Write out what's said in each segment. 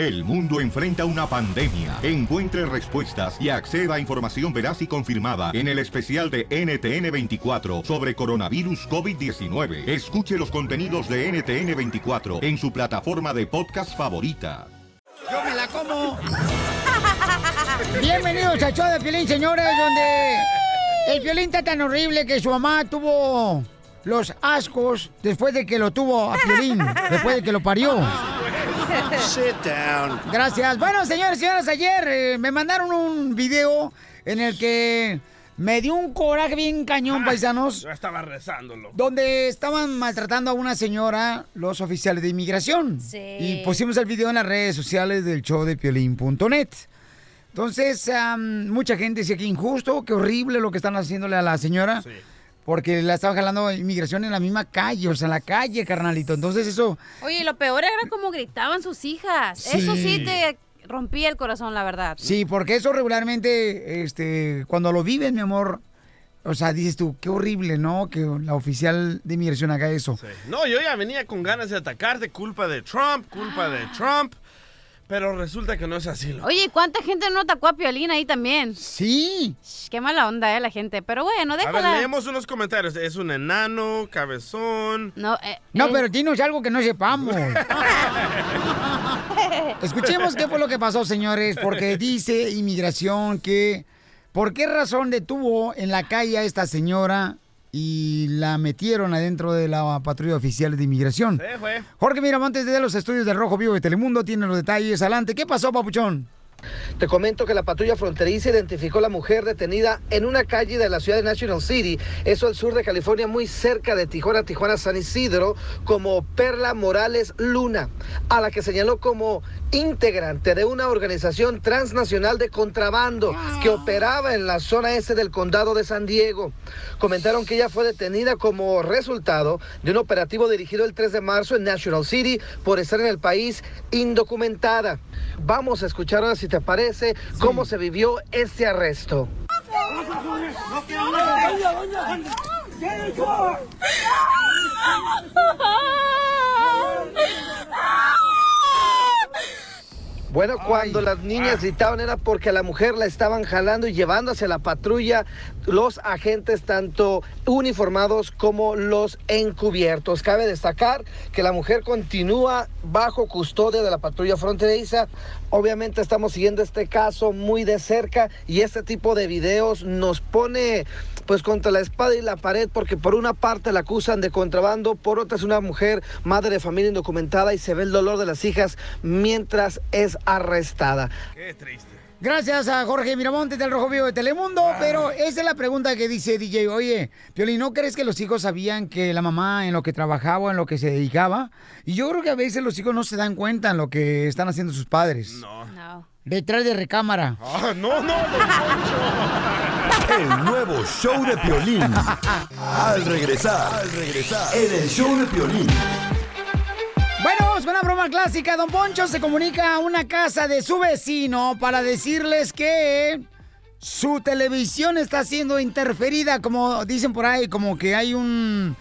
El mundo enfrenta una pandemia. Encuentre respuestas y acceda a información veraz y confirmada en el especial de NTN24 sobre coronavirus COVID-19. Escuche los contenidos de NTN24 en su plataforma de podcast favorita. ¡Yo me la como! Bienvenidos al show de Piolín, señores, donde el Piolín está tan horrible que su mamá tuvo los ascos después de que lo tuvo a Piolín, después de que lo parió. Sit down. Gracias. Bueno, señores y señoras, ayer eh, me mandaron un video en el que me dio un coraje bien cañón, paisanos, Yo estaba rezándolo. donde estaban maltratando a una señora los oficiales de inmigración. Sí. Y pusimos el video en las redes sociales del show de piolín.net. Entonces, am, mucha gente decía que injusto, que horrible lo que están haciéndole a la señora. Porque la estaban jalando inmigración en la misma calle, o sea, en la calle, carnalito. Entonces eso, Oye, lo peor era como gritaban sus hijas. Sí. Eso sí te rompía el corazón, la verdad. sí, porque eso regularmente, este, cuando lo vives, mi amor, o sea, dices tú, qué horrible, ¿no? Que la oficial de inmigración haga eso. No, yo ya venía con ganas de atacarte, culpa de Trump, culpa de Trump. Pero resulta que no es así. loco. Oye, ¿cuánta gente no atacó a Piolín ahí también? Sí. Qué mala onda, eh, la gente. Pero bueno, A ver, déjala. leemos unos comentarios. Es un enano, cabezón. No, eh, No, eh, pero dinos algo que no sepamos. Escuchemos qué fue lo que pasó, señores, porque dice inmigración que por qué razón detuvo en la calle a esta señora y la metieron adentro de la patrulla oficial de inmigración. Fue. Jorge Miramontes de los estudios del Rojo Vivo de Telemundo tiene los detalles. Adelante, ¿qué pasó, papuchón? Te comento que la patrulla fronteriza identificó a la mujer detenida en una calle de la ciudad de National City, eso al sur de California, muy cerca de Tijuana, Tijuana, San Isidro, como Perla Morales Luna, a la que señaló como integrante de una organización transnacional de contrabando que operaba en la zona este del condado de San Diego. Comentaron que ella fue detenida como resultado de un operativo dirigido el 3 de marzo en National City por estar en el país indocumentada. Vamos a escuchar ahora, si te parece, cómo se vivió este arresto. Bueno, cuando las niñas gritaban era porque a la mujer la estaban jalando y llevando hacia la patrulla los agentes tanto uniformados como los encubiertos. Cabe destacar que la mujer continúa bajo custodia de la patrulla fronteriza. Obviamente estamos siguiendo este caso muy de cerca y este tipo de videos nos pone pues contra la espada y la pared porque por una parte la acusan de contrabando, por otra es una mujer madre de familia indocumentada y se ve el dolor de las hijas mientras es arrestada. Qué triste. Gracias a Jorge Miramontes del Rojo Vivo de Telemundo, pero esa es la pregunta que dice DJ, oye, Pioli, ¿no crees que los hijos sabían que la mamá en lo que trabajaba, o en lo que se dedicaba? Y yo creo que a veces los hijos no se dan cuenta en lo que están haciendo sus padres. No. No. Detrás de recámara. Ah, no, no, El nuevo show de Piolín. Al regresar, al regresar, en el show de Piolín. Bueno, vamos con una broma clásica. Don Poncho se comunica a una casa de su vecino para decirles que su televisión está siendo interferida, como dicen por ahí, como que hay un...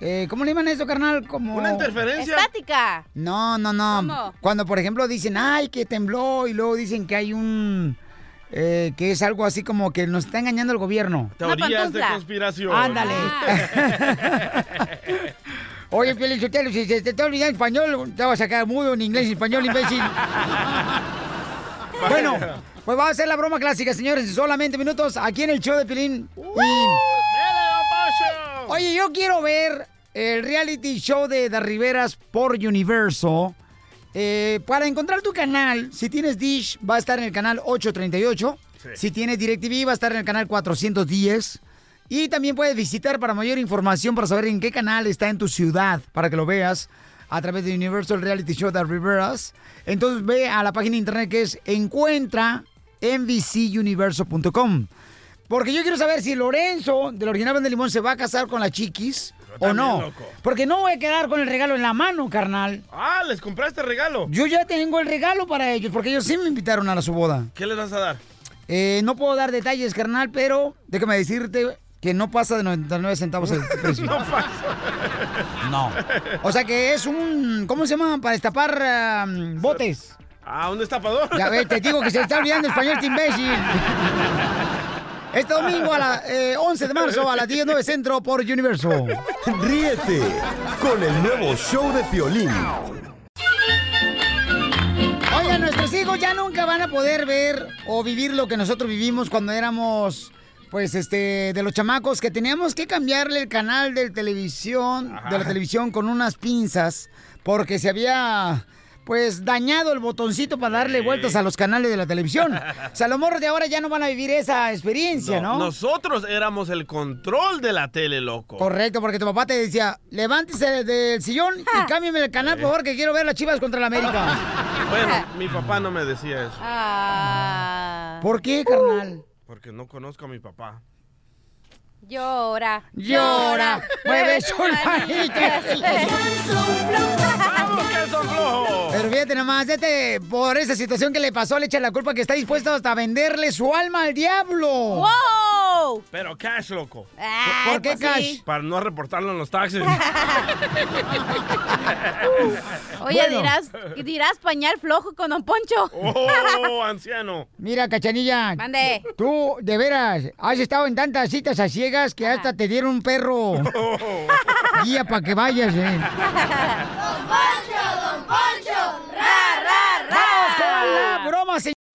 eh, ¿Cómo le llaman eso, carnal? Como... Una interferencia. Estática. No, no, no. ¿Cómo? Cuando, por ejemplo, dicen, ay, que tembló, y luego dicen que hay un... eh, que es algo así como que nos está engañando el gobierno. Teorías de conspiración. Ándale. Ah. Oye, Piolín Sotelo, si se te está olvidando español, te vas a sacar mudo en inglés y español, imbécil. bueno, pues vamos a hacer la broma clásica, señores, en solamente minutos, aquí en el show de Piolín. Y- ¡Dele, don Poncho! Oye, yo quiero ver el reality show de The Riveras por Universo. Eh, para encontrar tu canal, si tienes Dish, va a estar en el canal 838. Sí. Si tienes DirecTV, va a estar en el canal 410. Y también puedes visitar para mayor información, para saber en qué canal está en tu ciudad, para que lo veas a través de Universal Reality Show The Riveras. Entonces ve a la página de internet que es encuentra nbcuniverso.com. Porque yo quiero saber si Lorenzo, del original Band de Limón, se va a casar con la chiquis o no. loco. Porque no voy a quedar con el regalo en la mano, carnal. Ah, ¿les compraste regalo? Yo ya tengo el regalo para ellos, porque ellos sí me invitaron a la su boda. ¿Qué les vas a dar? Eh, no puedo dar detalles, carnal, pero déjame decirte que no pasa de 99 centavos el precio. No pasa. No. O sea que es un, ¿cómo se llama? Para destapar ah, botes. Ah, un destapador. Ya ves, te digo que se está olvidando español, este imbécil. Este domingo a las 11 de marzo a las 10, 9 Centro por Universo. Ríete con el nuevo show de Piolín. Oigan, nuestros hijos ya nunca van a poder ver o vivir lo que nosotros vivimos cuando éramos, pues, este, de los chamacos, que teníamos que cambiarle el canal de televisión, de la televisión con unas pinzas, porque se había, pues, dañado el botoncito para darle vueltas a los canales de la televisión. O sea, los morros de ahora ya no van a vivir esa experiencia, ¿no? Nosotros éramos el control de la tele, loco. Correcto, porque tu papá te decía, levántese del sillón y cámbiame el canal, por favor, que quiero ver las chivas contra la América. Bueno, mi papá no me decía eso. Ah, ¿Por qué, carnal? Porque no conozco a mi papá. llora. Llora, mueve su manita. ¡Vamos, que son flojos! Pero fíjate nomás, este, por esa situación que le pasó, le echa la culpa que está dispuesto hasta venderle su alma al diablo. ¡Wow! Pero cash, loco. Ah, ¿Por qué pues cash? sí. Para no reportarlo en los taxis. Oye, Bueno. dirás, dirás pañal flojo con Don Poncho. ¡Oh, anciano! Mira, cachanilla. Mande. Tú, de veras, has estado en tantas citas a ciegas que hasta te dieron un perro guía para que vayas, eh. Vamos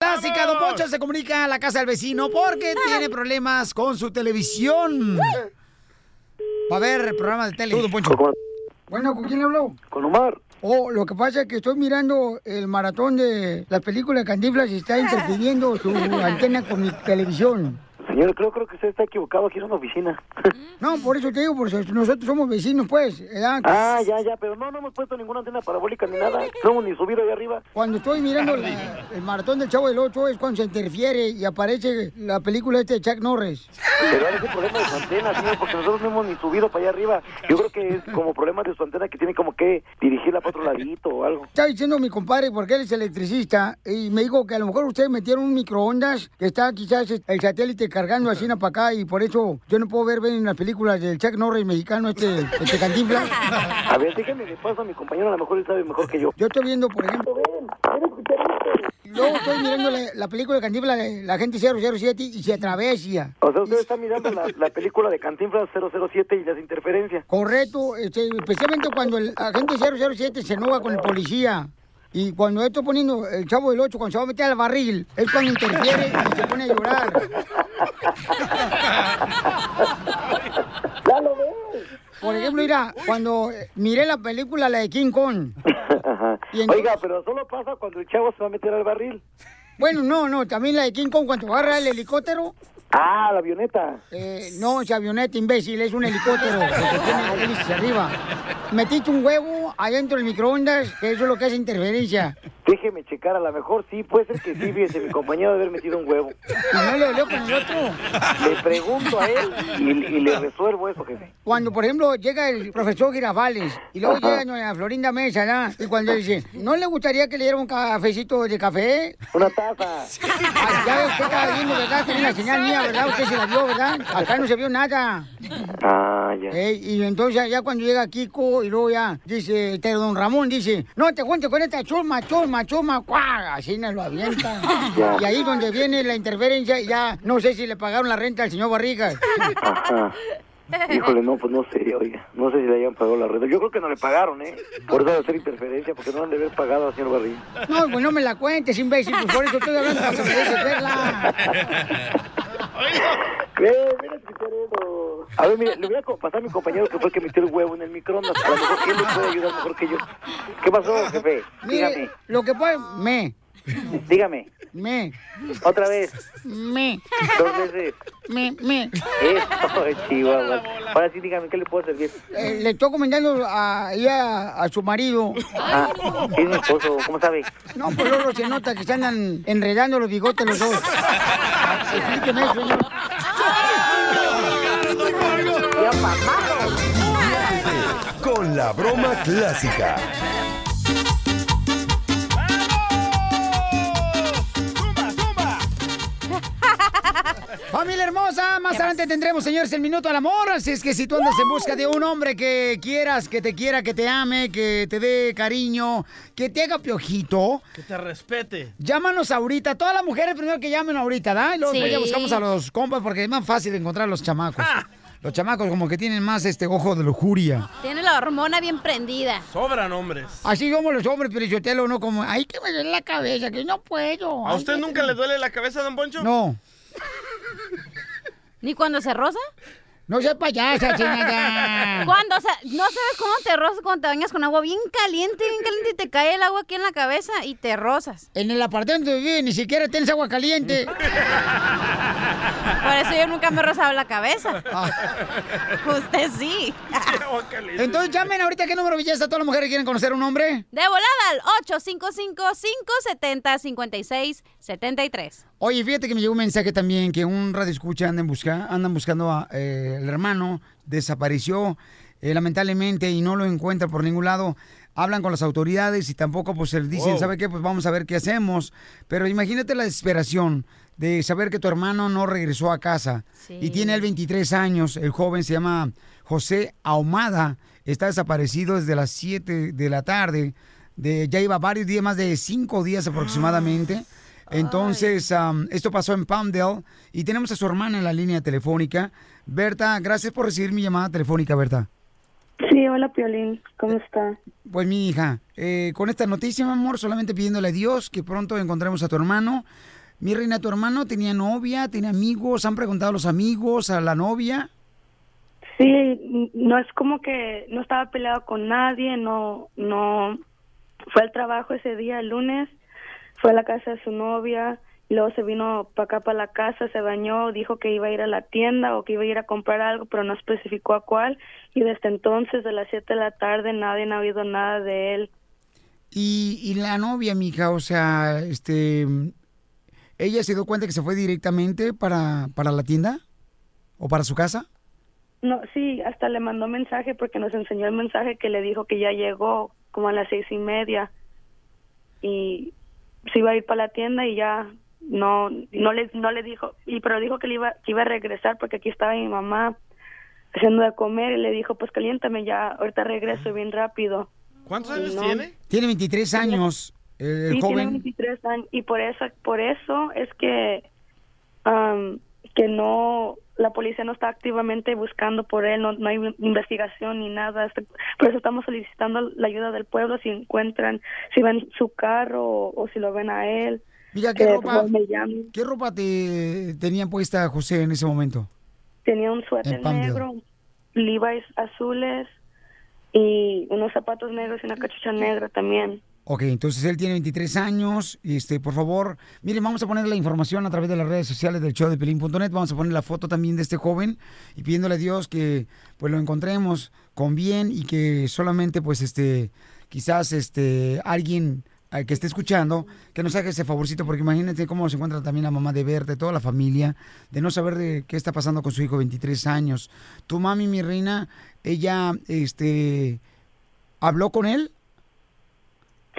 clásica. Don Poncho se comunica a la casa del vecino porque tiene problemas con su televisión. Va a ver programas de tele. Don Poncho. Bueno, ¿con quién habló? Con Omar. Oh, lo que pasa es que estoy mirando el maratón de las películas de Cantinflas y está interfiriendo su antena con mi televisión. Señor, creo, creo que usted está equivocado. Aquí es una oficina. No, por eso te digo, porque nosotros somos vecinos, pues. ah, ya, ya. Pero no, no hemos puesto ninguna antena parabólica ni nada. No hemos ni subido ahí arriba. Cuando estoy mirando la- el maratón del Chavo del Ocho es cuando se interfiere y aparece la película este de Chuck Norris. Pero es un problema de su antena, señor, porque nosotros no hemos ni subido para allá arriba. Yo creo que es como problema de su antena que tiene como que dirigirla para otro ladito o algo. Está diciendo mi compadre, porque él es electricista, y me dijo que a lo mejor ustedes metieron un microondas que está quizás el satélite cargando así para acá y por eso yo no puedo ver bien las películas del Chuck Norris mexicano, este, este Cantinflas. A ver, déjame le paso a mi compañero, a lo mejor él sabe mejor que yo. Yo estoy viendo, por ejemplo, luego estoy mirando la, la película de Cantinflas, de la gente 007 y se atravesia. O sea, usted está mirando la, la película de Cantinflas 007 y las interferencias. Correcto, este, especialmente cuando el agente 007 se enoja con el policía. Y cuando estoy poniendo el chavo del 8, cuando se va a meter al barril, es cuando interfiere y se pone a llorar. Ya lo ves. Por ejemplo, mira, cuando eh, miré la película, la de King Kong. Ajá. Y entonces- Oiga, pero solo pasa cuando el chavo se va a meter al barril. Bueno, no, no, también la de King Kong, cuando agarra el helicóptero. Ah, la avioneta. Eh, no, es avioneta, imbécil, es un helicóptero. porque tiene hélices arriba. Metiste un huevo adentro del microondas, que eso es lo que hace interferencia. Déjeme checar, a lo mejor sí, puede ser que sí, fíjese, mi compañero debe haber metido un huevo. Y no le olió con el otro. Le pregunto a él y, y le resuelvo eso, jefe. Cuando, por ejemplo, llega el profesor Girafales y luego llega doña Florinda Mesa, ¿no? Y cuando dice, ¿no le gustaría que le diera un cafecito de café? Una taza. Ay, ya ve, usted estaba viendo, ¿verdad? Tenía la señal mía, ¿verdad? Usted se la vio, ¿verdad? Acá no se vio nada. Ah, ya. Y entonces ya cuando llega Kiko y luego ya dice, este don Ramón dice, no te cuentes con esta chusma, chusma, chusma, cuá, así nos lo avienta. Ya. Y ahí donde viene la interferencia, ya no sé si le pagaron la renta al señor Barrigas. Ajá. Híjole, no, pues no sé, oiga. No sé si le hayan pagado la red. Yo creo que no le pagaron, ¿eh? Por eso de hacer interferencia, porque no han de haber pagado al señor Barrín. No, pues no me la cuentes, imbécil, pues por eso estoy hablando para que verla. Mira. A ver, mire, le voy a pasar a mi compañero que fue el que metió el huevo en el microondas. A lo mejor él le puede ayudar mejor que yo. ¿Qué pasó, jefe? Mire, Dígame. lo que puede, me, Dígame. me, Otra vez. me, Dos veces. me, me. Eso, Chihuahua. Ahora sí, dígame, ¿qué le puedo servir? Eh, le estoy comentando a, ahí a, a su marido. Ah, es mi esposo. ¿Cómo sabe? No, pues luego se nota que se andan enredando los bigotes los dos. Explíqueme eso, señor. Ya, mamá. Con la broma clásica. Familia hermosa, más adelante tendremos, señores, el minuto al amor. Así es que si tú andas en busca de un hombre que quieras, que te quiera, que te ame, que te dé cariño, que te haga piojito, Que te respete. llámanos ahorita. Todas las mujeres primero que llamen ahorita, ¿da? Y luego Sí. ya buscamos a los compas porque es más fácil encontrar a los chamacos. Los chamacos como que tienen más este ojo de lujuria. Tiene la hormona bien prendida. Sobran hombres. Así somos los hombres, pero yo te lo no como, ay, que me duele la cabeza, que no puedo. ¿A ay, usted que- nunca le duele la cabeza, don Poncho? No, ¿Ni cuando se rosa? no seas payasa, chingada. Cuando se... No sabes cómo te rozas cuando te bañas con agua bien caliente, bien caliente y te cae el agua aquí en la cabeza y te rozas. En el apartamento donde vive ni siquiera tienes agua caliente. Por eso yo nunca me he rozado la cabeza. Ah. Usted sí. Entonces llamen ahorita qué número belleza todas las mujeres que quieren conocer un hombre. De volada al 855-570-5673. Oye, fíjate que me llegó un mensaje también que un radio escucha andan, busca, andan buscando a, eh, el hermano, desapareció eh, lamentablemente y no lo encuentra por ningún lado. Hablan con las autoridades y tampoco pues dicen, Wow. ¿sabe qué? Pues vamos a ver qué hacemos. Pero imagínate la desesperación de saber que tu hermano no regresó a casa. Sí. Y tiene él 23 años, el joven se llama José Ahumada, está desaparecido desde las 7 de la tarde, de, ya iba varios días, más de 5 días aproximadamente. Entonces, esto pasó en Palmdale y tenemos a su hermana en la línea telefónica. Berta, gracias por recibir mi llamada telefónica, Berta. Sí, hola Piolín, ¿cómo está? Pues mi hija, eh, con esta noticia, mi amor, solamente pidiéndole a Dios que pronto encontremos a tu hermano. Mi reina, ¿tu hermano tenía novia, tenía amigos? ¿Han preguntado a los amigos, a la novia? Sí, no es como que no estaba peleado con nadie, no, no, fue al trabajo ese día, el lunes, fue a la casa de su novia, y luego se vino para acá, para la casa, se bañó, dijo que iba a ir a la tienda o que iba a ir a comprar algo, pero no especificó a cuál, y desde entonces, de las 7 de la tarde, nadie ha habido nada de él. Y, y la novia, mija, o sea, este, ¿ella se dio cuenta que se fue directamente para, para la tienda? ¿O para su casa? No, sí, hasta le mandó mensaje porque nos enseñó el mensaje que le dijo que ya llegó como a las seis y media y se iba a ir para la tienda y ya no no le no le dijo y pero dijo que le iba que iba a regresar porque aquí estaba mi mamá haciendo de comer y le dijo pues caliéntame ya ahorita regreso bien rápido ¿Cuántos Y años no. tiene? Tiene 23 años, el, Sí, tiene joven. 23 años y por eso por eso es que am, que no la policía no está activamente buscando por él, no, no hay investigación ni nada. Este- Por eso estamos solicitando la ayuda del pueblo si encuentran, si ven su carro o, o si lo ven a él. Mira, ¿qué por ropa, llamen. ¿qué ropa te tenía puesta José en ese momento? Tenía un suéter negro, Levi's azules y unos zapatos negros y una cachucha negra también. Ok, entonces él tiene 23 años. Este, por favor, miren, vamos a poner la información a través de las redes sociales del show de Pelín.net. Vamos a poner la foto también de este joven y pidiéndole a Dios que pues lo encontremos con bien y que solamente pues este quizás este alguien eh, que esté escuchando que nos haga ese favorcito porque imagínense cómo se encuentra también la mamá de verte, toda la familia, de no saber de qué está pasando con su hijo de 23 años. Tu mami, mi reina, ella este habló con él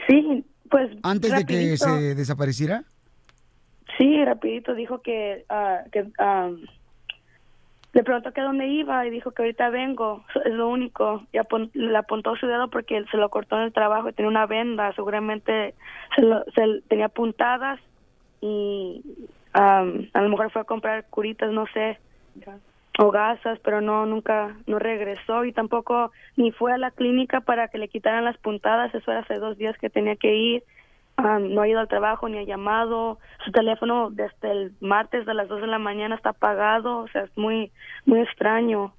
Sí, pues antes de que se desapareciera. Sí, rapidito dijo que, ah, que ah, le preguntó que dónde iba y dijo que ahorita vengo, es lo único. Y apun- le apuntó su dedo porque él se lo cortó en el trabajo y tenía una venda, seguramente se, lo, se tenía puntadas y ah, a lo mejor fue a comprar curitas, no sé, o gasas, pero no, nunca, no regresó y tampoco ni fue a la clínica para que le quitaran las puntadas, eso era hace dos días que tenía que ir. Ah, no ha ido al trabajo ni ha llamado. Su teléfono desde el martes de las 2 de la mañana está apagado. O sea, es muy, muy extraño.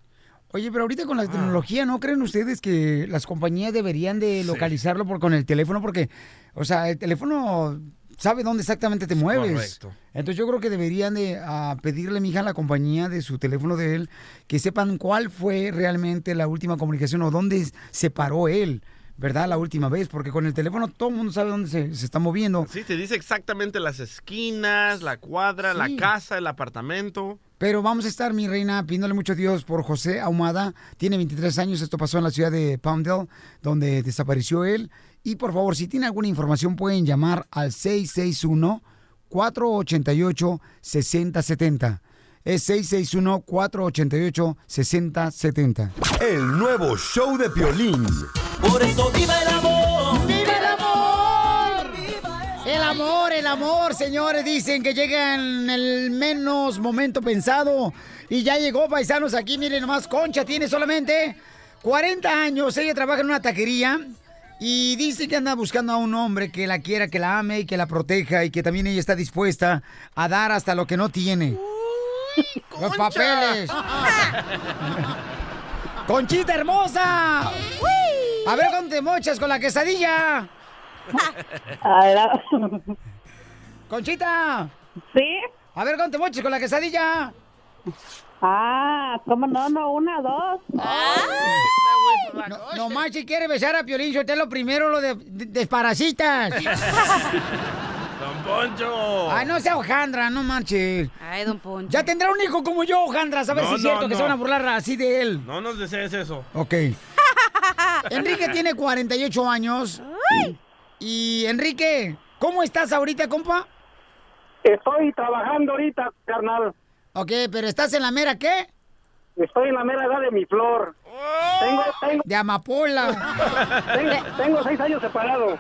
Oye, pero ahorita con la tecnología, ¿no creen ustedes que las compañías deberían de localizarlo por, con el teléfono? Porque, o sea, el teléfono sabe dónde exactamente te mueves. correcto. Entonces yo creo que deberían de ah, pedirle, mija, a la compañía de su teléfono de él, que sepan cuál fue realmente la última comunicación o dónde se paró él, ¿verdad? La última vez, porque con el teléfono todo el mundo sabe dónde se, se está moviendo. Sí, te dice exactamente las esquinas, la cuadra, la casa, el apartamento. Pero vamos a estar, mi reina, pidiéndole mucho a Dios por José Ahumada. Tiene 23 años, esto pasó en la ciudad de Palmdale, donde desapareció él. Y por favor, si tiene alguna información, pueden llamar al 661-488-6070. Es 661-488-6070. El nuevo show de Piolín. Por eso viva el amor. ¡Viva el amor! El amor, el amor, señores, dicen que llega en el menos momento pensado. Y ya llegó, paisanos, aquí, miren nomás, Concha tiene solamente 40 años. Ella trabaja en una taquería y dice que anda buscando a un hombre que la quiera, que la ame y que la proteja y que también ella está dispuesta a dar hasta lo que no tiene. Los papeles. Conchita hermosa. A ver cuándo te mochas con la quesadilla. Conchita. ¿Sí? A ver cuándo te mochas con la quesadilla. Ah, ¿cómo no? No, una, dos. No, no más si quiere besar a Piolín, yo te lo primero lo de, de- desparasitas. Don Poncho. Ay, no sea hojandra, no manches. Ay, don Poncho. Ya tendrá un hijo como yo, hojandra, a ver No, si es no, cierto que se van a burlar así de él. No nos desees eso. Ok. Enrique tiene 48 años. Y Enrique, ¿cómo estás ahorita, compa? Estoy trabajando ahorita, carnal. Ok, pero ¿estás en la mera qué? Estoy en la mera edad de mi flor. Tengo, tengo, De amapola. tengo, tengo seis años separado.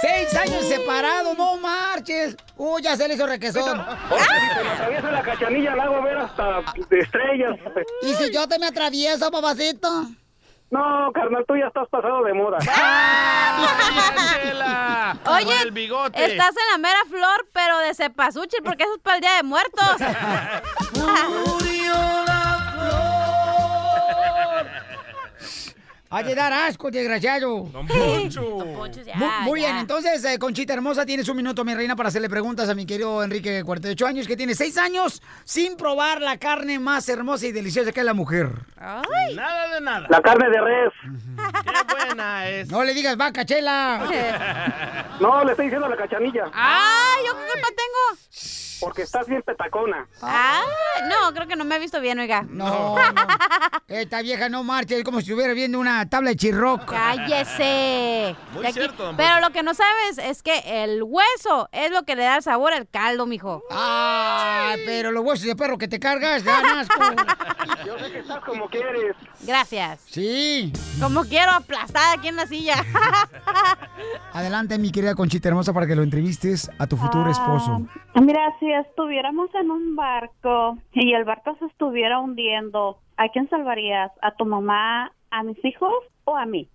Seis años separados, no marches. Uy, ya se le hizo requesón. Oye, si se me atraviesa la cachanilla, la hago ver hasta de estrellas. ¿Y si yo te me atravieso, papacito? No, carnal, tú ya estás pasado de moda. Chela. Oye, el bigote. estás en la mera flor, pero de cepasuchil, porque eso es para el Día de Muertos. Hay de dar asco, desgraciado. Don Poncho. ya, Muy, muy ya. bien, entonces, eh, Conchita Hermosa, tienes un minuto, mi reina, para hacerle preguntas a mi querido Enrique, de 48 años, que tiene 6 años sin probar la carne más hermosa y deliciosa que es la mujer. Nada de nada. La carne de res. Qué buena es. No le digas vaca, chela. No, le estoy diciendo la cachanilla. ¡Ah! ¿Yo qué culpa tengo? Porque estás bien petacona. Ah, no, creo que no me he visto bien, oiga. No, no. Esta vieja no marcha, es como si estuviera viendo una tabla de chirroc. Cállese. Muy aquí- cierto, don Pero lo que no sabes es que el hueso es lo que le da el sabor al caldo, mijo. Ay, pero los huesos de perro que te cargas, ganas. Yo sé que estás como quieres. Gracias. Sí. Como quiero aplastada aquí en la silla. Adelante, mi querida Conchita Hermosa, para que lo entrevistes a tu futuro esposo. Ah, Mira, si estuviéramos en un barco y el barco se estuviera hundiendo, ¿a quién salvarías? ¿A tu mamá, a mis hijos o a mí?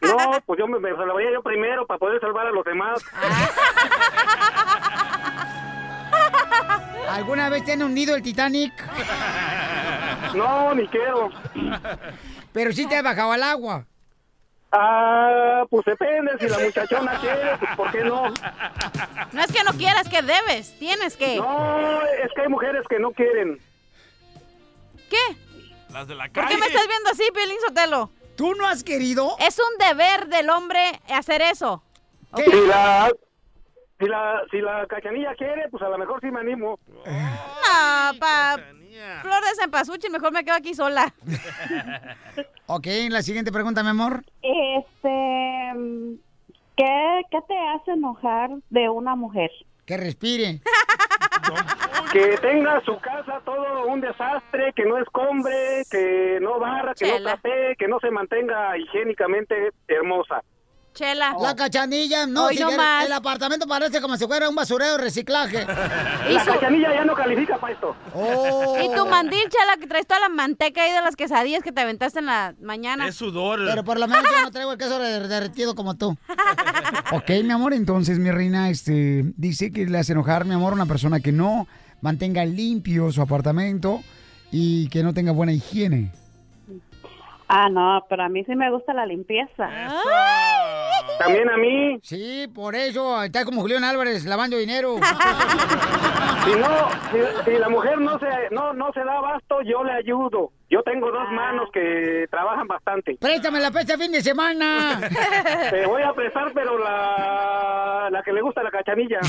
No, pues yo me, me salvaría yo primero para poder salvar a los demás. ¿Alguna vez te han hundido el Titanic? No, ni quiero. Pero sí te has bajado al agua. Ah, pues depende. Si la muchachona quiere, pues ¿por qué no? No es que no quieras, que debes. Tienes que. No, es que hay mujeres que no quieren. ¿Qué? Las de la ¿Por calle. qué me estás viendo así, Piolín Sotelo? ¿Tú no has querido? Es un deber del hombre hacer eso. ¿Qué? Si la, si la, si la cachanilla quiere, pues a lo mejor sí me animo. No, pa... Flor de cempasúchil, mejor me quedo aquí sola. Ok, la siguiente pregunta, mi amor. Este, ¿qué, ¿qué te hace enojar de una mujer? Que respire. Que tenga su casa todo un desastre, que no escombre, que no barra, que Chela. no trapee, que no se mantenga higiénicamente hermosa. Chela. La cachanilla, no, Hoy si no viera- más. el apartamento parece como si fuera un basurero de reciclaje. ¿Y, La su- cachanilla ya no califica para esto. Oh. y tu mandil, Chela, que traes toda la manteca ahí de las quesadillas que te aventaste en la mañana. Es sudor. Pero por lo menos yo no traigo el queso der- derretido como tú. Ok, mi amor, entonces mi reina este, dice que le hace enojar, mi amor, a una persona que no mantenga limpio su apartamento y que no tenga buena higiene. Ah, no, pero a mí sí me gusta la limpieza. También a mí, Sí, por eso está como Julián Álvarez lavando dinero. si no, si, si la mujer no se, no, no se da abasto, yo le ayudo. Yo tengo dos manos que trabajan bastante. Préstame la fecha fin de semana. Te voy a prestar, pero la, la que le gusta la cachanilla.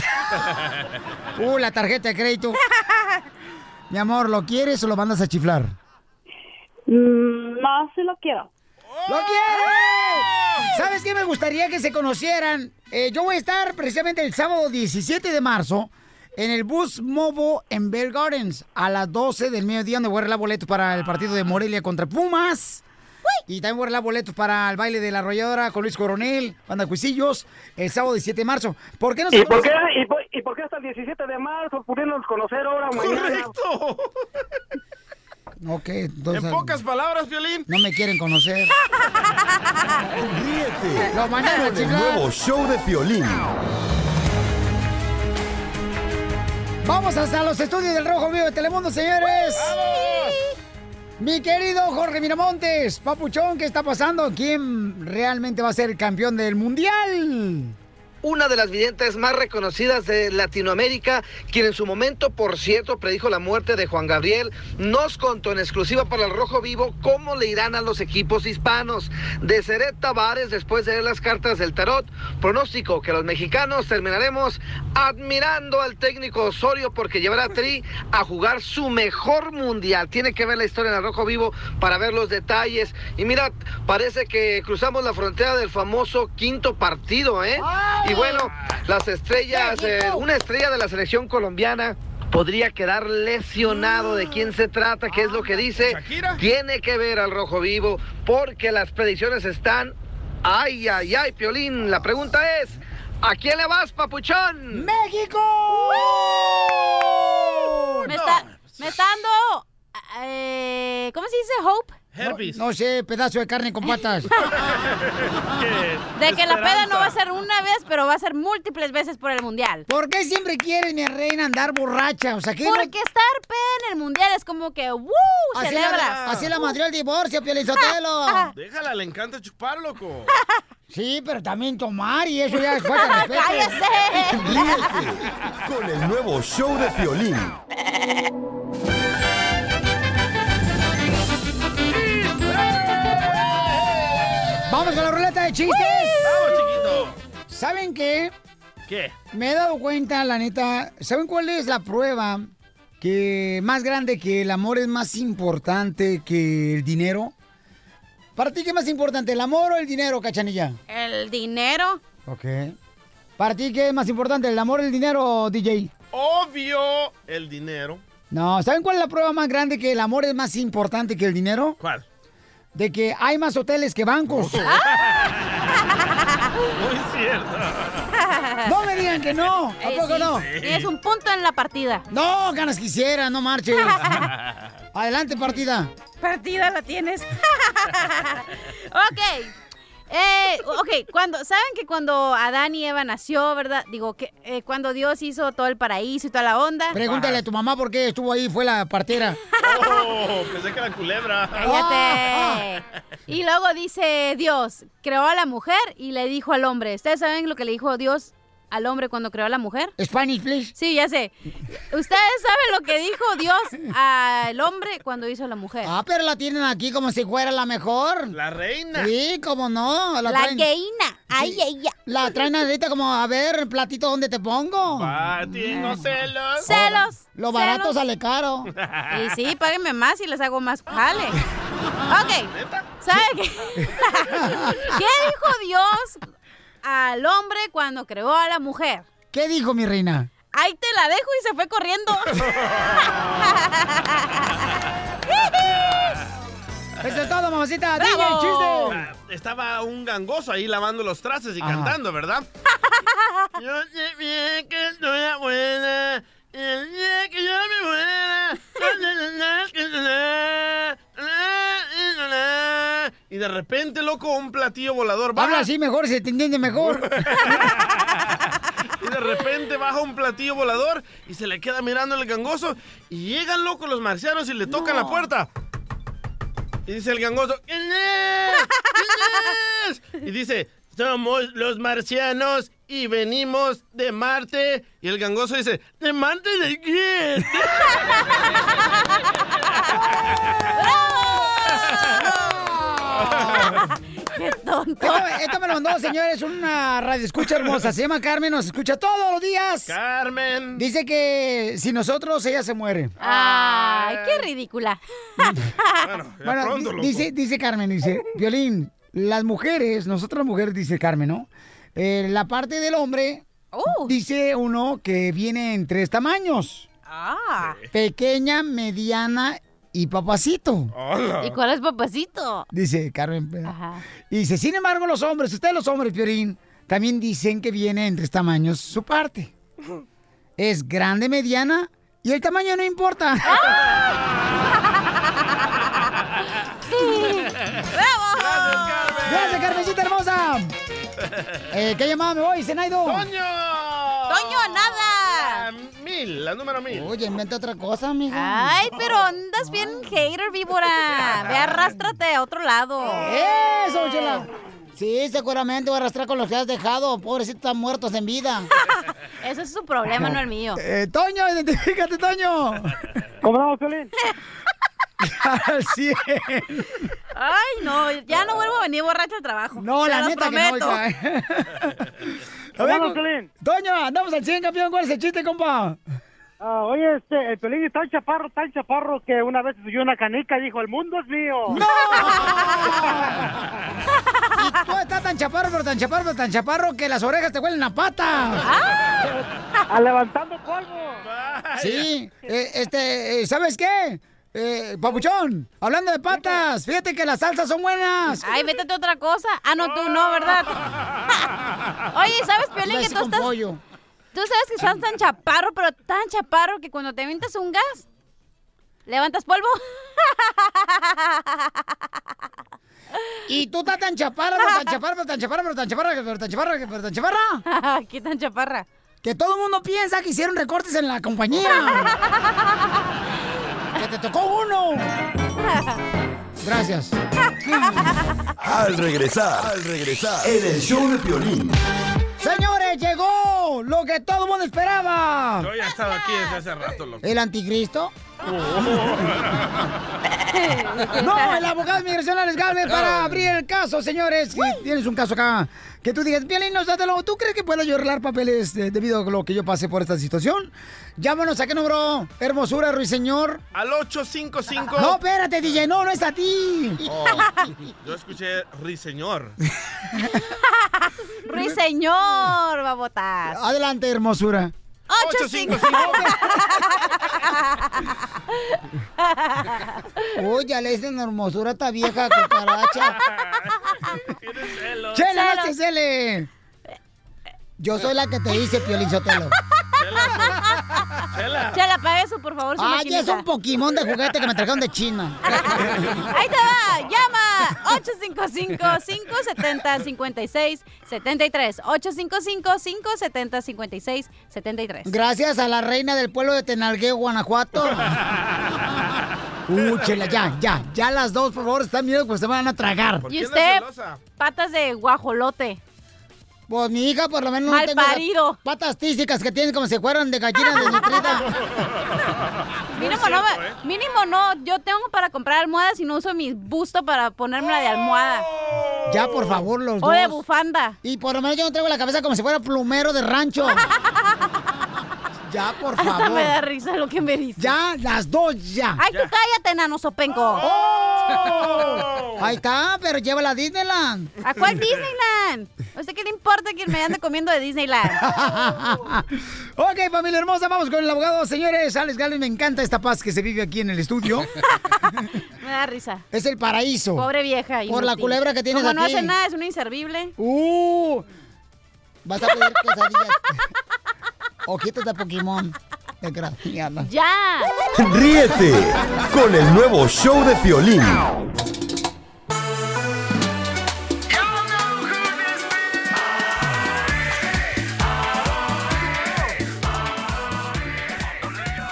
Uh, la tarjeta de crédito. Mi amor, ¿lo quieres o lo mandas a chiflar? Mm, no, sí lo quiero. ¡Lo quiere! ¿Sabes qué me gustaría que se conocieran? Eh, yo voy a estar precisamente el sábado 17 de marzo en el Bus Movo en Bell Gardens a las 12 del mediodía, donde voy a arreglar boletos para el partido de Morelia contra Pumas. Y también voy a arreglar boletos para el baile de la arrolladora con Luis Coronel, Banda Cuisillos, el sábado 17 de marzo. ¿Por qué no ¿Y por qué, y, por, y por qué hasta el 17 de marzo? Pudiéndonos conocer ahora mañana. ¡Correcto! Ok, entonces... En pocas palabras, Violín. No me quieren conocer. Ríete Lo mandaron a con el nuevo show de Piolín. Vamos hasta los estudios del Rojo Vivo de Telemundo, señores. Mi querido Jorge Miramontes, Papuchón, ¿qué está pasando? ¿Quién realmente va a ser el campeón del mundial? Una de las videntes más reconocidas de Latinoamérica, quien en su momento, por cierto, predijo la muerte de Juan Gabriel, nos contó en exclusiva para el Rojo Vivo cómo le irán a los equipos hispanos. De Seret Tavares, después de leer las cartas del tarot, pronóstico que los mexicanos terminaremos admirando al técnico Osorio porque llevará a Tri a jugar su mejor mundial. Tiene que ver la historia en el Rojo Vivo para ver los detalles. Y mira, parece que cruzamos la frontera del famoso quinto partido, ¿eh? Y bueno, las estrellas, eh, una estrella de la selección colombiana podría quedar lesionado. ¿De quién se trata? ¿Qué es lo que dice? Tiene que ver al rojo vivo porque las predicciones están... Ay, ay, ay, Piolín. La pregunta es, ¿a quién le vas, papuchón? ¡México! Me está, me está dando. eh, ¿Cómo se dice? Hope. Herpes. No, no sé, pedazo de carne con patas. De que la peda no va a ser una vez, pero va a ser múltiples veces por el mundial. ¿Por qué siempre quieres, mi reina, andar borracha? O sea, ¿qué no- Porque estar peda en el mundial es como que, ¡woo! Así Celebras. la, así la madrió el divorcio, Piolizotelo. Déjala, le encanta chupar, loco. Sí, pero también tomar y eso ya es falta de respeto. Ríete con el nuevo show de Piolín. Vamos con la ruleta de chistes. Vamos, chiquito. ¿Saben qué? ¿Qué? Me he dado cuenta, la neta. ¿Saben cuál es la prueba que más grande que el amor es más importante que el dinero? ¿Para ti qué es más importante, el amor o el dinero, cachanilla? El dinero. Ok. ¿Para ti qué es más importante, el amor o el dinero, DJ? Obvio, el dinero. No, ¿saben cuál es la prueba más grande que el amor es más importante que el dinero? ¿Cuál? De que hay más hoteles que bancos. Muy cierto. No me digan que no. ¿A Eh, poco sí. no? Tienes un punto en la partida. No, ganas quisiera, no marches. Adelante, partida. Partida la tienes. ok. Eh, ok, cuando, ¿saben que cuando Adán y Eva nació, verdad? Digo, que eh, cuando Dios hizo todo el paraíso y toda la onda. Pregúntale a tu mamá por qué estuvo ahí, fue la partera. Oh, pensé que era culebra. Cállate. Y luego dice Dios, creó a la mujer y le dijo al hombre. ¿Ustedes saben lo que le dijo Dios al hombre cuando creó a la mujer? Spanish, please. Sí, ya sé. ¿Ustedes saben lo que dijo Dios al hombre cuando hizo a la mujer? Ah, pero la tienen aquí como si fuera la mejor. La reina. Sí, como no. La traen- gayina. Ay, ella. La traen ahorita como, a ver, platito, ¿dónde te pongo? Ah, tengo celos. Celos. Lo barato celos. sale caro. Y sí, páguenme más y les hago más jale. Ok. ¿Sabe qué? ¿Qué dijo Dios al hombre cuando creó a la mujer? ¿Qué dijo mi reina? Ahí te la dejo y se fue corriendo. Eso es todo, mamacita. ¡Bravo! DJ, chiste. Ah, Estaba un gangoso ahí lavando los trastes y Ajá. cantando, ¿verdad? Yo sé bien que estoy buena. y El día que yo me muera. Y de repente, loco, un platillo volador baja. Habla así mejor, se te entiende mejor. Y de repente baja un platillo volador y se le queda mirando el gangoso. Y llegan locos los marcianos y le tocan la puerta. Y dice el gangoso, ¿quién es? ¿Quién es? Y dice, somos los marcianos y venimos de Marte. Y el gangoso dice, ¿de Marte de quién? ¡Qué tonto! Esto, esto me lo mandó, señores, una radio escucha hermosa. Se llama Carmen, nos escucha todos los días. Carmen. Dice que si nosotros, ella se muere. Ay, qué ridícula. Bueno, ya Bueno, pronto, di- loco. dice, dice Carmen, dice, Violín, las mujeres, nosotras mujeres, dice Carmen, ¿no? Eh, la parte del hombre dice uno que viene en tres tamaños. Ah. Pequeña, mediana y papacito. ¿Y cuál es papacito? Dice Carmen. Ajá. Y dice, sin embargo, los hombres, ustedes los hombres, Piorín, también dicen que viene en tres tamaños su parte. Es grande, mediana y el tamaño no importa. ¡Bravo! Gracias, Carmencita hermosa. Eh, ¿Qué llamada me voy, Zenaido? ¡Toño! ¡Toño, nada! Mil, la número mil. Oye, inventa otra cosa, mija. Ay, pero andas bien hater, víbora. Ve, arrástrate a otro lado. Eso, chela. Sí, seguramente voy a arrastrar con los que has dejado. Pobrecitos están muertos en vida. Ese es su problema, no el mío. Eh, Toño, identifícate, Toño. ¿Cómo vamos, Piolín? Al 100. Ay, no, ya no vuelvo a venir borracho al trabajo. No, Te la neta que no, Vamos, Piolín. Toño, andamos al 100, campeón. ¿Cuál es el chiste, compa? Ah, oye, este, el Piolín es tan chaparro, tan chaparro que una vez subió una canica y dijo, el mundo es mío. ¡No! Y tú estás tan chaparro, pero tan chaparro, pero tan chaparro que las orejas te huelen a pata. A levantando polvo. Sí, eh, este, eh, ¿sabes qué? Eh, papuchón, hablando de patas, fíjate que las salsas son buenas. Ay, métete otra cosa. Ah, no, tú no, ¿verdad? Oye, ¿sabes, Piolín, que tú estás... pollo. Tú sabes que estás tan chaparro, pero tan chaparro que cuando te avientas un gas, levantas polvo. Y tú estás tan chaparra, pero tan chaparra, pero tan chaparra, pero tan chaparra, pero tan chaparra, pero tan chaparra. ¿Qué tan chaparra? Que todo el mundo piensa que hicieron recortes en la compañía. Que te tocó uno. Gracias. Al regresar, al regresar, en el show de Piolín. Señores, llegó lo que todo el mundo esperaba. Yo ya estaba aquí desde hace rato, loco. ¿El anticristo? No, el abogado de migración Alex Galvez para abrir el caso, señores. Si tienes un caso acá que tú digas, Piolín, no, dátelo. ¿Tú crees que puedo yo arreglar papeles eh, debido a lo que yo pasé por esta situación? Llámanos a qué número, hermosura, ruiseñor. Al 855. No, espérate, DJ, no, no es a ti. Oh, yo escuché Riseñor. Ruiseñor, babotas. Adelante, hermosura. 855. Uy, ya le dicen hermosura a esta vieja cucaracha. ¡Chela, cele! Yo soy la que te dice, Piolín Sotelo. Chela. Chela, paga eso, por favor, su Ay, maquinita. es un Pokémon de juguete que me trajeron de China. Ahí te va, llama 855-570-5673. 855-570-5673. Gracias a la reina del pueblo de Tenalgué, Guanajuato. Uh, chela, ya, ya, ya las dos, por favor, están viendo pues se van a tragar. Y usted, patas de guajolote. Pues mi hija por lo menos Mal no tengo parido. patas tísicas que tienen como si fueran de gallina desnutrida. Mínimo no, mínimo no, yo tengo para comprar almohadas y no uso mi busto para ponérmela de almohada. Ya, por favor, los O de dos. bufanda. Y por lo menos yo no traigo la cabeza como si fuera plumero de rancho. ya, por Hasta favor. me da risa lo que me dice. Ya, las dos, ya. Ay, tú cállate, nano sopenco. ¡Oh! Ahí está, pero llévala a Disneyland. ¿A cuál Disneyland? ¿A usted qué le importa que me ande comiendo de Disneyland? ok, familia hermosa, vamos con el abogado. Señores, Alex Gales, me encanta esta paz que se vive aquí en el estudio. Me da risa. Es el paraíso. Pobre vieja. Por la culebra que tienes Como no aquí. hace nada, es una inservible. ¡Uh! Vas a pedir quesadillas. Ojitos de Pokémon. Desgraciada. ¡Ya! Ríete con el nuevo show de Piolín.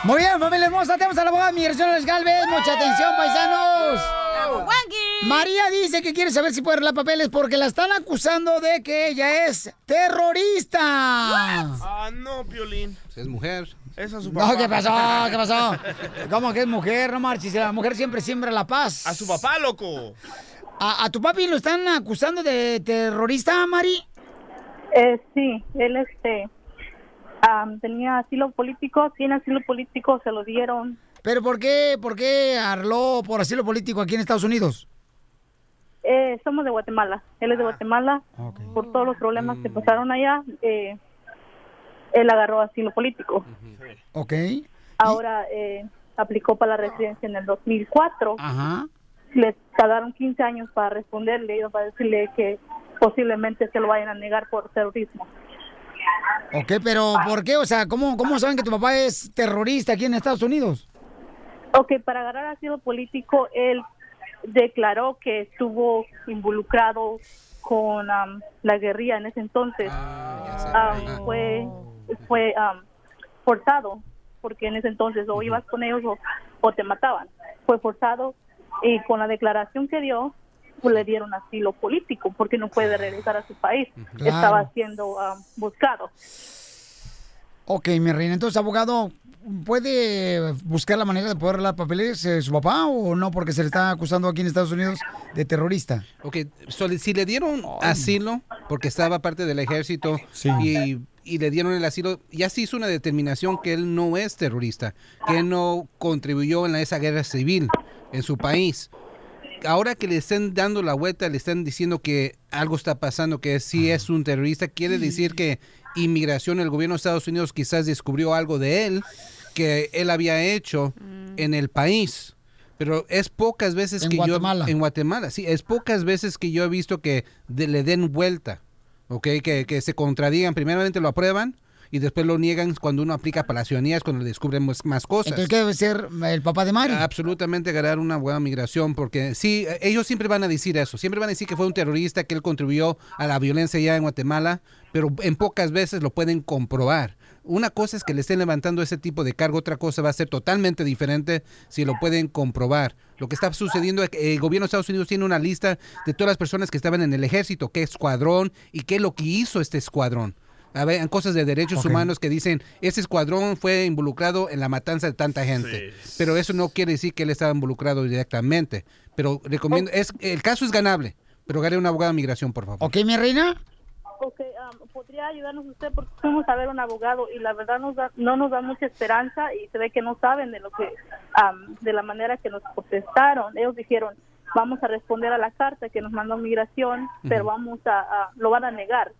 Muy bien, familia hermosa, tenemos a la abogada de migración Galvez. Mucha atención, paisanos. María dice que quiere saber si puede arreglar papeles porque la están acusando de que ella es terrorista. Ah, no, Piolín. Es mujer. Esa es su papá. No, ¿qué pasó? ¿Qué pasó? ¿Cómo que es mujer? No marches, la mujer siempre siembra la paz. A su papá, loco. ¿A, a tu papi lo están acusando de terrorista, Mari? Eh, sí, él este am, tenía asilo político, tiene asilo político, se lo dieron. ¿Pero por qué, por qué arló por asilo político aquí en Estados Unidos? Eh, somos de Guatemala, él es de Guatemala, por todos los problemas que pasaron allá, eh, él agarró asilo político. Ok. Ahora eh, aplicó para la residencia en el 2004. Ajá. Le tardaron 15 años para responderle y para decirle que posiblemente se lo vayan a negar por terrorismo. Ok, pero ¿por qué? O sea, ¿cómo, ¿cómo saben que tu papá es terrorista aquí en Estados Unidos? Ok, para agarrar asilo político, él declaró que estuvo involucrado con la guerrilla en ese entonces. Am, fue fue am, forzado, porque en ese entonces o ibas con ellos o, o te mataban. Fue forzado y con la declaración que dio, pues, le dieron asilo político, porque no puede regresar a su país. Claro. Estaba siendo am, buscado. Ok, mi reina. Entonces, abogado, ¿puede buscar la manera de poder arreglar papeles eh, su papá o no? Porque se le está acusando aquí en Estados Unidos de terrorista. Ok, so, si le dieron asilo, porque estaba parte del ejército y, y le dieron el asilo, ya se hizo una determinación que él no es terrorista, que él no contribuyó en la- esa guerra civil en su país. Ahora que le estén dando la vuelta, le están diciendo que algo está pasando, que sí es un terrorista, quiere decir que inmigración, el gobierno de Estados Unidos quizás descubrió algo de él que él había hecho en el país. Pero es pocas veces En que Guatemala. yo... En Guatemala, sí. Es pocas veces que yo he visto que de- le den vuelta, ¿ok? Que, que se contradigan. Primeramente lo aprueban y después lo niegan cuando uno aplica para la ciudadanía, es cuando le descubren más, cosas. Entonces, ¿qué debe ser el papá de Mari? Absolutamente ganar una buena migración, porque sí, ellos siempre van a decir eso, siempre van a decir que fue un terrorista, que él contribuyó a la violencia ya en Guatemala, pero en pocas veces lo pueden comprobar. Una cosa es que le estén levantando ese tipo de cargo, otra cosa va a ser totalmente diferente si lo pueden comprobar. Lo que está sucediendo es que el gobierno de Estados Unidos tiene una lista de todas las personas que estaban en el ejército, qué escuadrón y qué es lo que hizo este escuadrón. A ver, en cosas de derechos humanos que dicen, ese escuadrón fue involucrado en la matanza de tanta gente. Pero eso no quiere decir que él estaba involucrado directamente. Pero recomiendo, es el caso es ganable, pero gane un abogado de migración, por favor. Ok, mi reina. Ok, um, ¿podría ayudarnos usted? Porque fuimos a ver un abogado y la verdad nos da- no nos da mucha esperanza y se ve que no saben de lo que, um, de la manera que nos contestaron. Ellos dijeron, vamos a responder a la carta que nos mandó migración, pero vamos a, a- lo van a negar.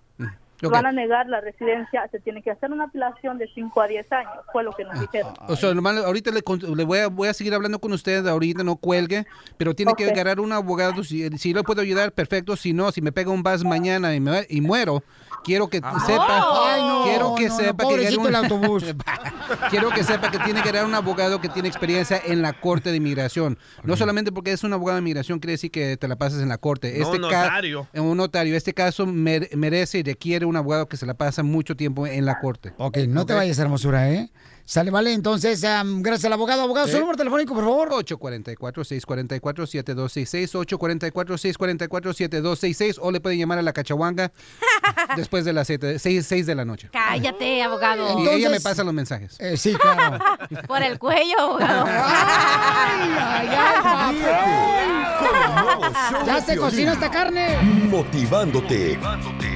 Ok. Van a negar la residencia, se tiene que hacer una apelación de 5 a 10 años, fue lo que nos dijeron. O sea, normal, ahorita le, le voy, a, voy a seguir hablando con usted, ahorita no cuelgue, pero tiene que Ok. agarrar un abogado. Si, si le puedo ayudar, perfecto. Si no, si me pega un bus mañana y, me- y muero, quiero que sepa. Ay, no, quiero que no, no, sepa que pobrecito agarre el autobús. quiero que sepa que tiene que agarrar un abogado que tiene experiencia en la corte de inmigración. No solamente porque es un abogado de inmigración quiere decir que te la pasas en la corte. No, Este un ca- notario. un notario. Este caso mere- merece y requiere un abogado que se la pasa mucho tiempo en la corte. Ok, no te vayas, hermosura, ¿eh? Sale, vale. Entonces, gracias al abogado. Abogado, su número telefónico, por favor. 844-644-7266, 844-644-7266, o le pueden llamar a la cachahuanga después de las 6, de la noche. Cállate, abogado. y ella me pasa los mensajes. Eh, sí, claro. Por el cuello, abogado. Ya se cocina esta carne. Motivándote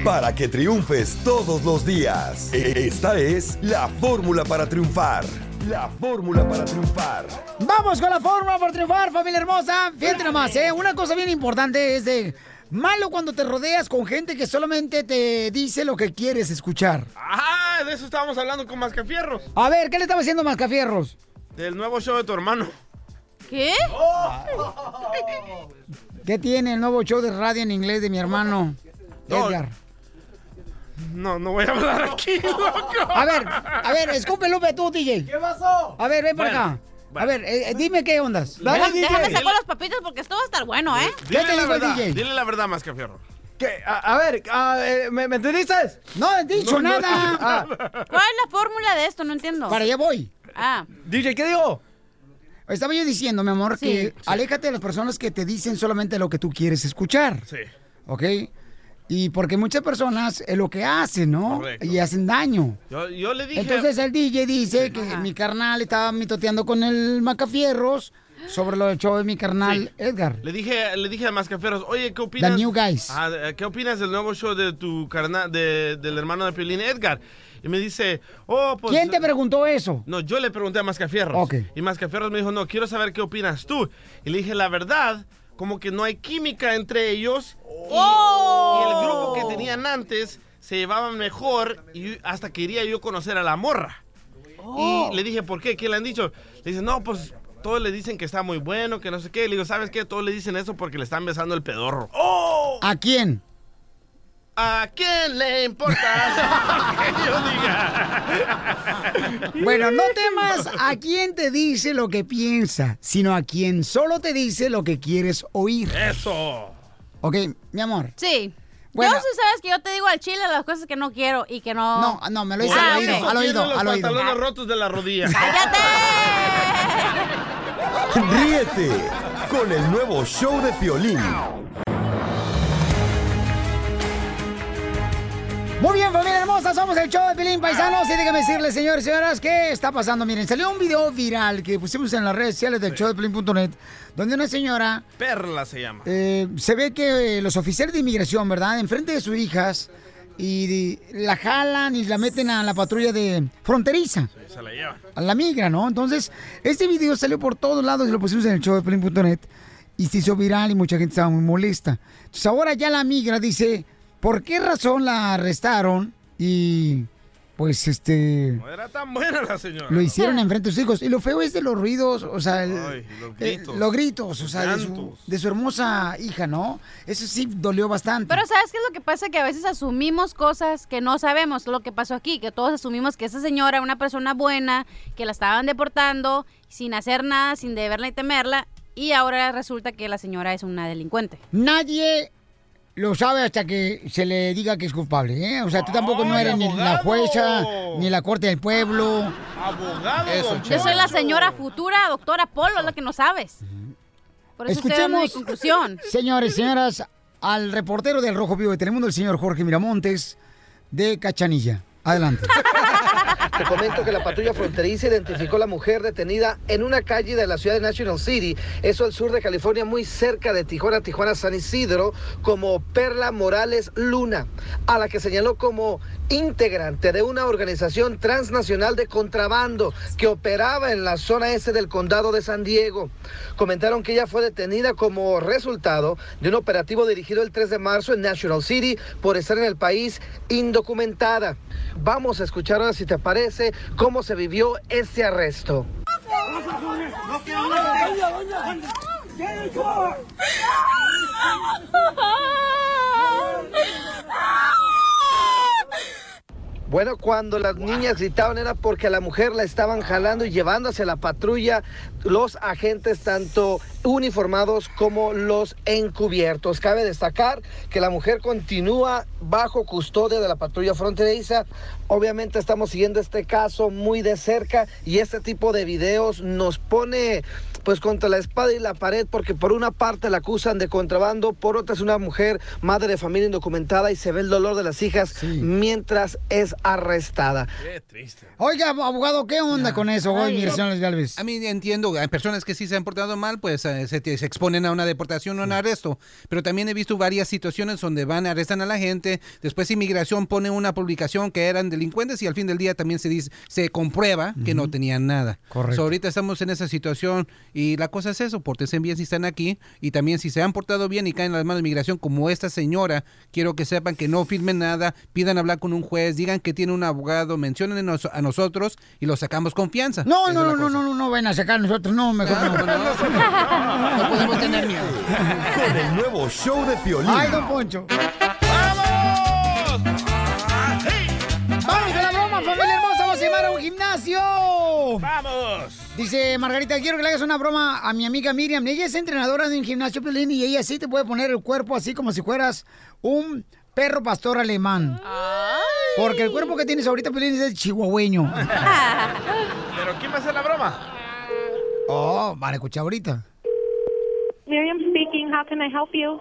para que triunfes todos los días. Esta es la fórmula para triunfar. La fórmula para triunfar. Vamos con la fórmula para triunfar, familia hermosa. Fíjate nomás, ¿eh? Una cosa bien importante es de... Malo cuando te rodeas con gente que solamente te dice lo que quieres escuchar. Ah, de eso estábamos hablando con Mascafierros. A ver, ¿qué le estaba haciendo Mascafierros? Del nuevo show de tu hermano. ¿Qué? ¿Qué tiene el nuevo show de radio en inglés de mi hermano No. Edgar? No, no voy a hablar aquí, loco. A ver, a ver, escupe Lupe tú, DJ. ¿Qué pasó? A ver, ven para Bueno, acá. A ver, eh, dime qué ondas. Déjame, déjame sacar los papitos porque esto va a estar bueno, ¿eh? Dile te la verdad, DJ? dile la verdad, Mascafierro. ¿Qué? A, a ver, ah, eh, ¿me, me entendiste? No he dicho No, no. nada. Ah, ¿Cuál es la fórmula de esto? No entiendo. Para allá voy. Ah, DJ, ¿qué digo? Estaba yo diciendo, mi amor, Sí. que aléjate de las personas que te dicen solamente lo que tú quieres escuchar. Sí. ¿Ok? Y porque muchas personas es lo que hacen, ¿no? Correcto. Y hacen daño. Yo, yo le dije. Entonces el DJ dice que mi carnal estaba mitoteando con el Macafierros sobre lo del show de mi carnal Sí. Edgar. Le dije, le dije a Mascafierros, oye, ¿qué opinas? The New Guys. Ah, ¿Qué opinas del nuevo show de tu carnal, de, del hermano de Piolín, Edgar? Y me dice, oh, pues... ¿Quién te preguntó eso? No, yo le pregunté a Mascafierros. Ok. Y Mascafierros me dijo, no, quiero saber qué opinas tú. Y le dije, la verdad, como que no hay química entre ellos. Y, ¡Oh! y el grupo que tenían antes se llevaban mejor y hasta quería yo conocer a la morra. Oh. Y le dije, ¿por qué? ¿Qué le han dicho? Le dice, no, pues todos le dicen que está muy bueno, que no sé qué. Le digo, ¿sabes qué? Todos le dicen eso porque le están besando el pedorro. ¡Oh! ¿A quién? ¿A quién le importa que yo diga? Bueno, no temas a quien te dice lo que piensa, sino a quien solo te dice lo que quieres oír. Eso. Ok, mi amor. Sí. Bueno. Yo sí sabes que yo te digo al chile las cosas que no quiero y que no... No, no, me lo dice Ah, al oído, al oído, los al oído. pantalones rotos de la rodilla. Ríete con el nuevo show de Piolín. Muy bien, familia hermosa, somos el show de Pilín Paisanos y déjenme decirles, señores y señoras, ¿qué está pasando? Miren, salió un video viral que pusimos en las redes sociales del show de Pilín.net, donde una señora Perla se llama. eh, se ve que eh, los oficiales de inmigración, ¿verdad? Enfrente de sus hijas y la jalan y la meten a la patrulla de fronteriza. Se la lleva. a la migra, ¿no? Entonces, este video salió por todos lados y lo pusimos en el show de Pelín.net y se hizo viral y mucha gente estaba muy molesta. Entonces, ahora ya la migra dice, ¿por qué razón la arrestaron? Y, pues, este... No era tan buena la señora. Lo hicieron enfrente de sus hijos. Y lo feo es de los ruidos, o sea, el- Ay, los eh, gritos. los gritos, o sea, de su, de su hermosa hija, ¿no? Eso sí dolió bastante. Pero ¿sabes qué es lo que pasa? Que a veces asumimos cosas que no sabemos lo que pasó aquí, que todos asumimos que esa señora era una persona buena, que la estaban deportando sin hacer nada, sin deberla y temerla, y ahora resulta que la señora es una delincuente. Nadie lo sabe hasta que se le diga que es culpable, ¿eh? O sea, tú tampoco no eres ni la jueza, ni la corte del pueblo. Abogado, don Yo soy la señora futura doctora Polo, es lo que no sabes. Por eso Escuchemos, conclusión. señores, señoras, al reportero del Rojo Vivo de Telemundo, el señor Jorge Miramontes, de Cachanilla. Adelante. Te comento que la patrulla fronteriza identificó a la mujer detenida en una calle de la ciudad de National City, eso al sur de California, muy cerca de Tijuana, Tijuana, San Isidro, como Perla Morales Luna, a la que señaló como integrante de una organización transnacional de contrabando que operaba en la zona este del condado de San Diego. Comentaron que ella fue detenida como resultado de un operativo dirigido el 3 de marzo en National City por estar en el país indocumentada. Vamos a escuchar ahora, si te parece, cómo se vivió este arresto. Bueno, cuando las niñas gritaban era porque a la mujer la estaban jalando y llevando hacia la patrulla los agentes tanto uniformados como los encubiertos. Cabe destacar que la mujer continúa bajo custodia de la patrulla fronteriza. Obviamente estamos siguiendo este caso muy de cerca y este tipo de videos nos pone pues contra la espada y la pared porque por una parte la acusan de contrabando, por otra es una mujer madre de familia indocumentada y se ve el dolor de las hijas mientras es arrestada. Qué triste. Oiga, abogado, ¿qué onda con eso hoy, Migraciones Galvez? A mí entiendo, hay personas que sí se han portado mal, pues eh, se, se exponen a una deportación o un arresto. Pero también he visto varias situaciones donde van, arrestan a la gente, después inmigración pone una publicación que eran delincuentes y al fin del día también se dice, se comprueba que no tenían nada. Correcto. So, ahorita estamos en esa situación y la cosa es eso, pórtense bien si están aquí y también si se han portado bien y caen en las manos de inmigración como esta señora, quiero que sepan que no firmen nada, pidan hablar con un juez, digan que tiene un abogado, mencionen nos- a nosotros y lo sacamos confianza. No, Esa no, no, no, no, no, no ven a sacar a nosotros, no, mejor no. No podemos tener miedo. Con el nuevo show de Piolín. Ay, don Poncho. ¡Vamos con la broma, familia hermosa! ¡Vamos a llamar a un gimnasio! ¡Vamos! Dice Margarita, quiero que le hagas una broma a mi amiga Miriam. Ella es entrenadora de un gimnasio, Piolín, y ella sí te puede poner el cuerpo así como si fueras un perro pastor alemán. Porque el cuerpo que tienes ahorita, Piolín, es chihuahueño. ¿Pero quién va a hacer la broma? Oh, vale, escucha ahorita. Miriam speaking, how can I help you?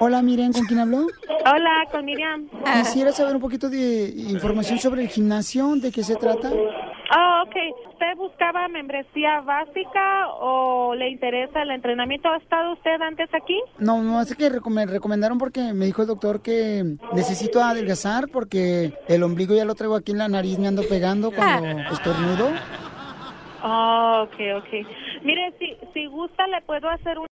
Hola, Miriam, ¿con quién habló? Hola, con Miriam. Quisiera saber un poquito de información sobre el gimnasio, ¿de qué se trata? Oh, ok. ¿Usted buscaba membresía básica o le interesa el entrenamiento? ¿Ha estado usted antes aquí? No, no, es que me recomendaron porque me dijo el doctor que necesito adelgazar porque el ombligo ya lo traigo aquí en la nariz, me ando pegando cuando estornudo. Oh, ok, ok. Mire, si, si gusta, le puedo hacer una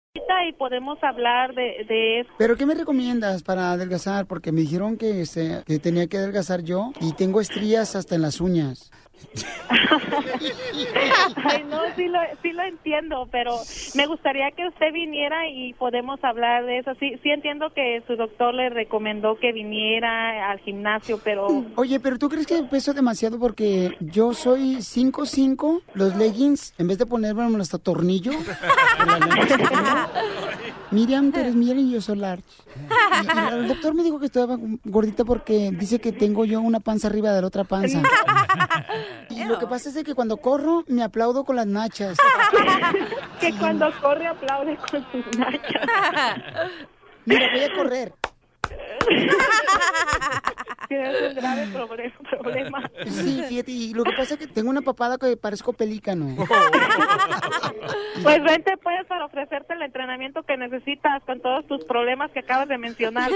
y podemos hablar de, de eso. ¿Pero qué me recomiendas para adelgazar? Porque me dijeron que, este, que tenía que adelgazar yo y tengo estrías hasta en las uñas. Ay, no, sí lo, sí lo entiendo, pero me gustaría que usted viniera y podemos hablar de eso. Sí, sí entiendo que su doctor le recomendó que viniera al gimnasio, pero Oye, pero ¿tú crees que peso demasiado? Porque yo soy 5'5", los leggings, en vez de ponerme hasta tornillo. Miriam, tú eres Miriam y yo soy large. Y- y el doctor me dijo que estaba gordita porque dice que tengo yo una panza arriba de la otra panza. Y lo que pasa es que cuando corro me aplaudo con las nachas. que cuando corre aplaude con sus nachas. Mira, voy a correr. Tienes un grave proble- problema. Sí, fíjate, y lo que pasa es que tengo una papada que parezco pelícano. Pues vente pues para ofrecerte el entrenamiento que necesitas con todos tus problemas que acabas de mencionar.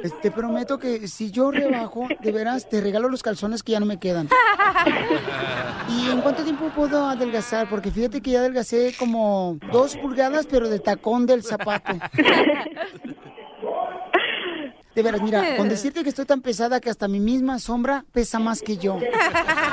Pues, Te prometo que si yo rebajo, de veras, te regalo los calzones que ya no me quedan. ¿Y en cuánto tiempo puedo adelgazar? Porque fíjate que ya adelgacé como dos pulgadas, pero de tacón del zapato. De veras, mira, con decirte que estoy tan pesada que hasta mi misma sombra pesa más que yo.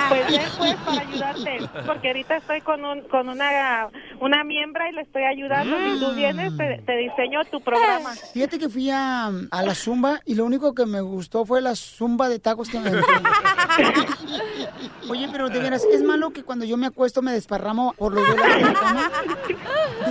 Pues ven pues para ayudarte, porque ahorita estoy con, un, con una, una miembra y le estoy ayudando. Si tú vienes, te, te diseño tu programa. Fíjate que fui a, a la zumba y lo único que me gustó fue la zumba de tacos que me. Oye, pero de veras, ¿es malo que cuando yo me acuesto me desparramo por los velos de la cama?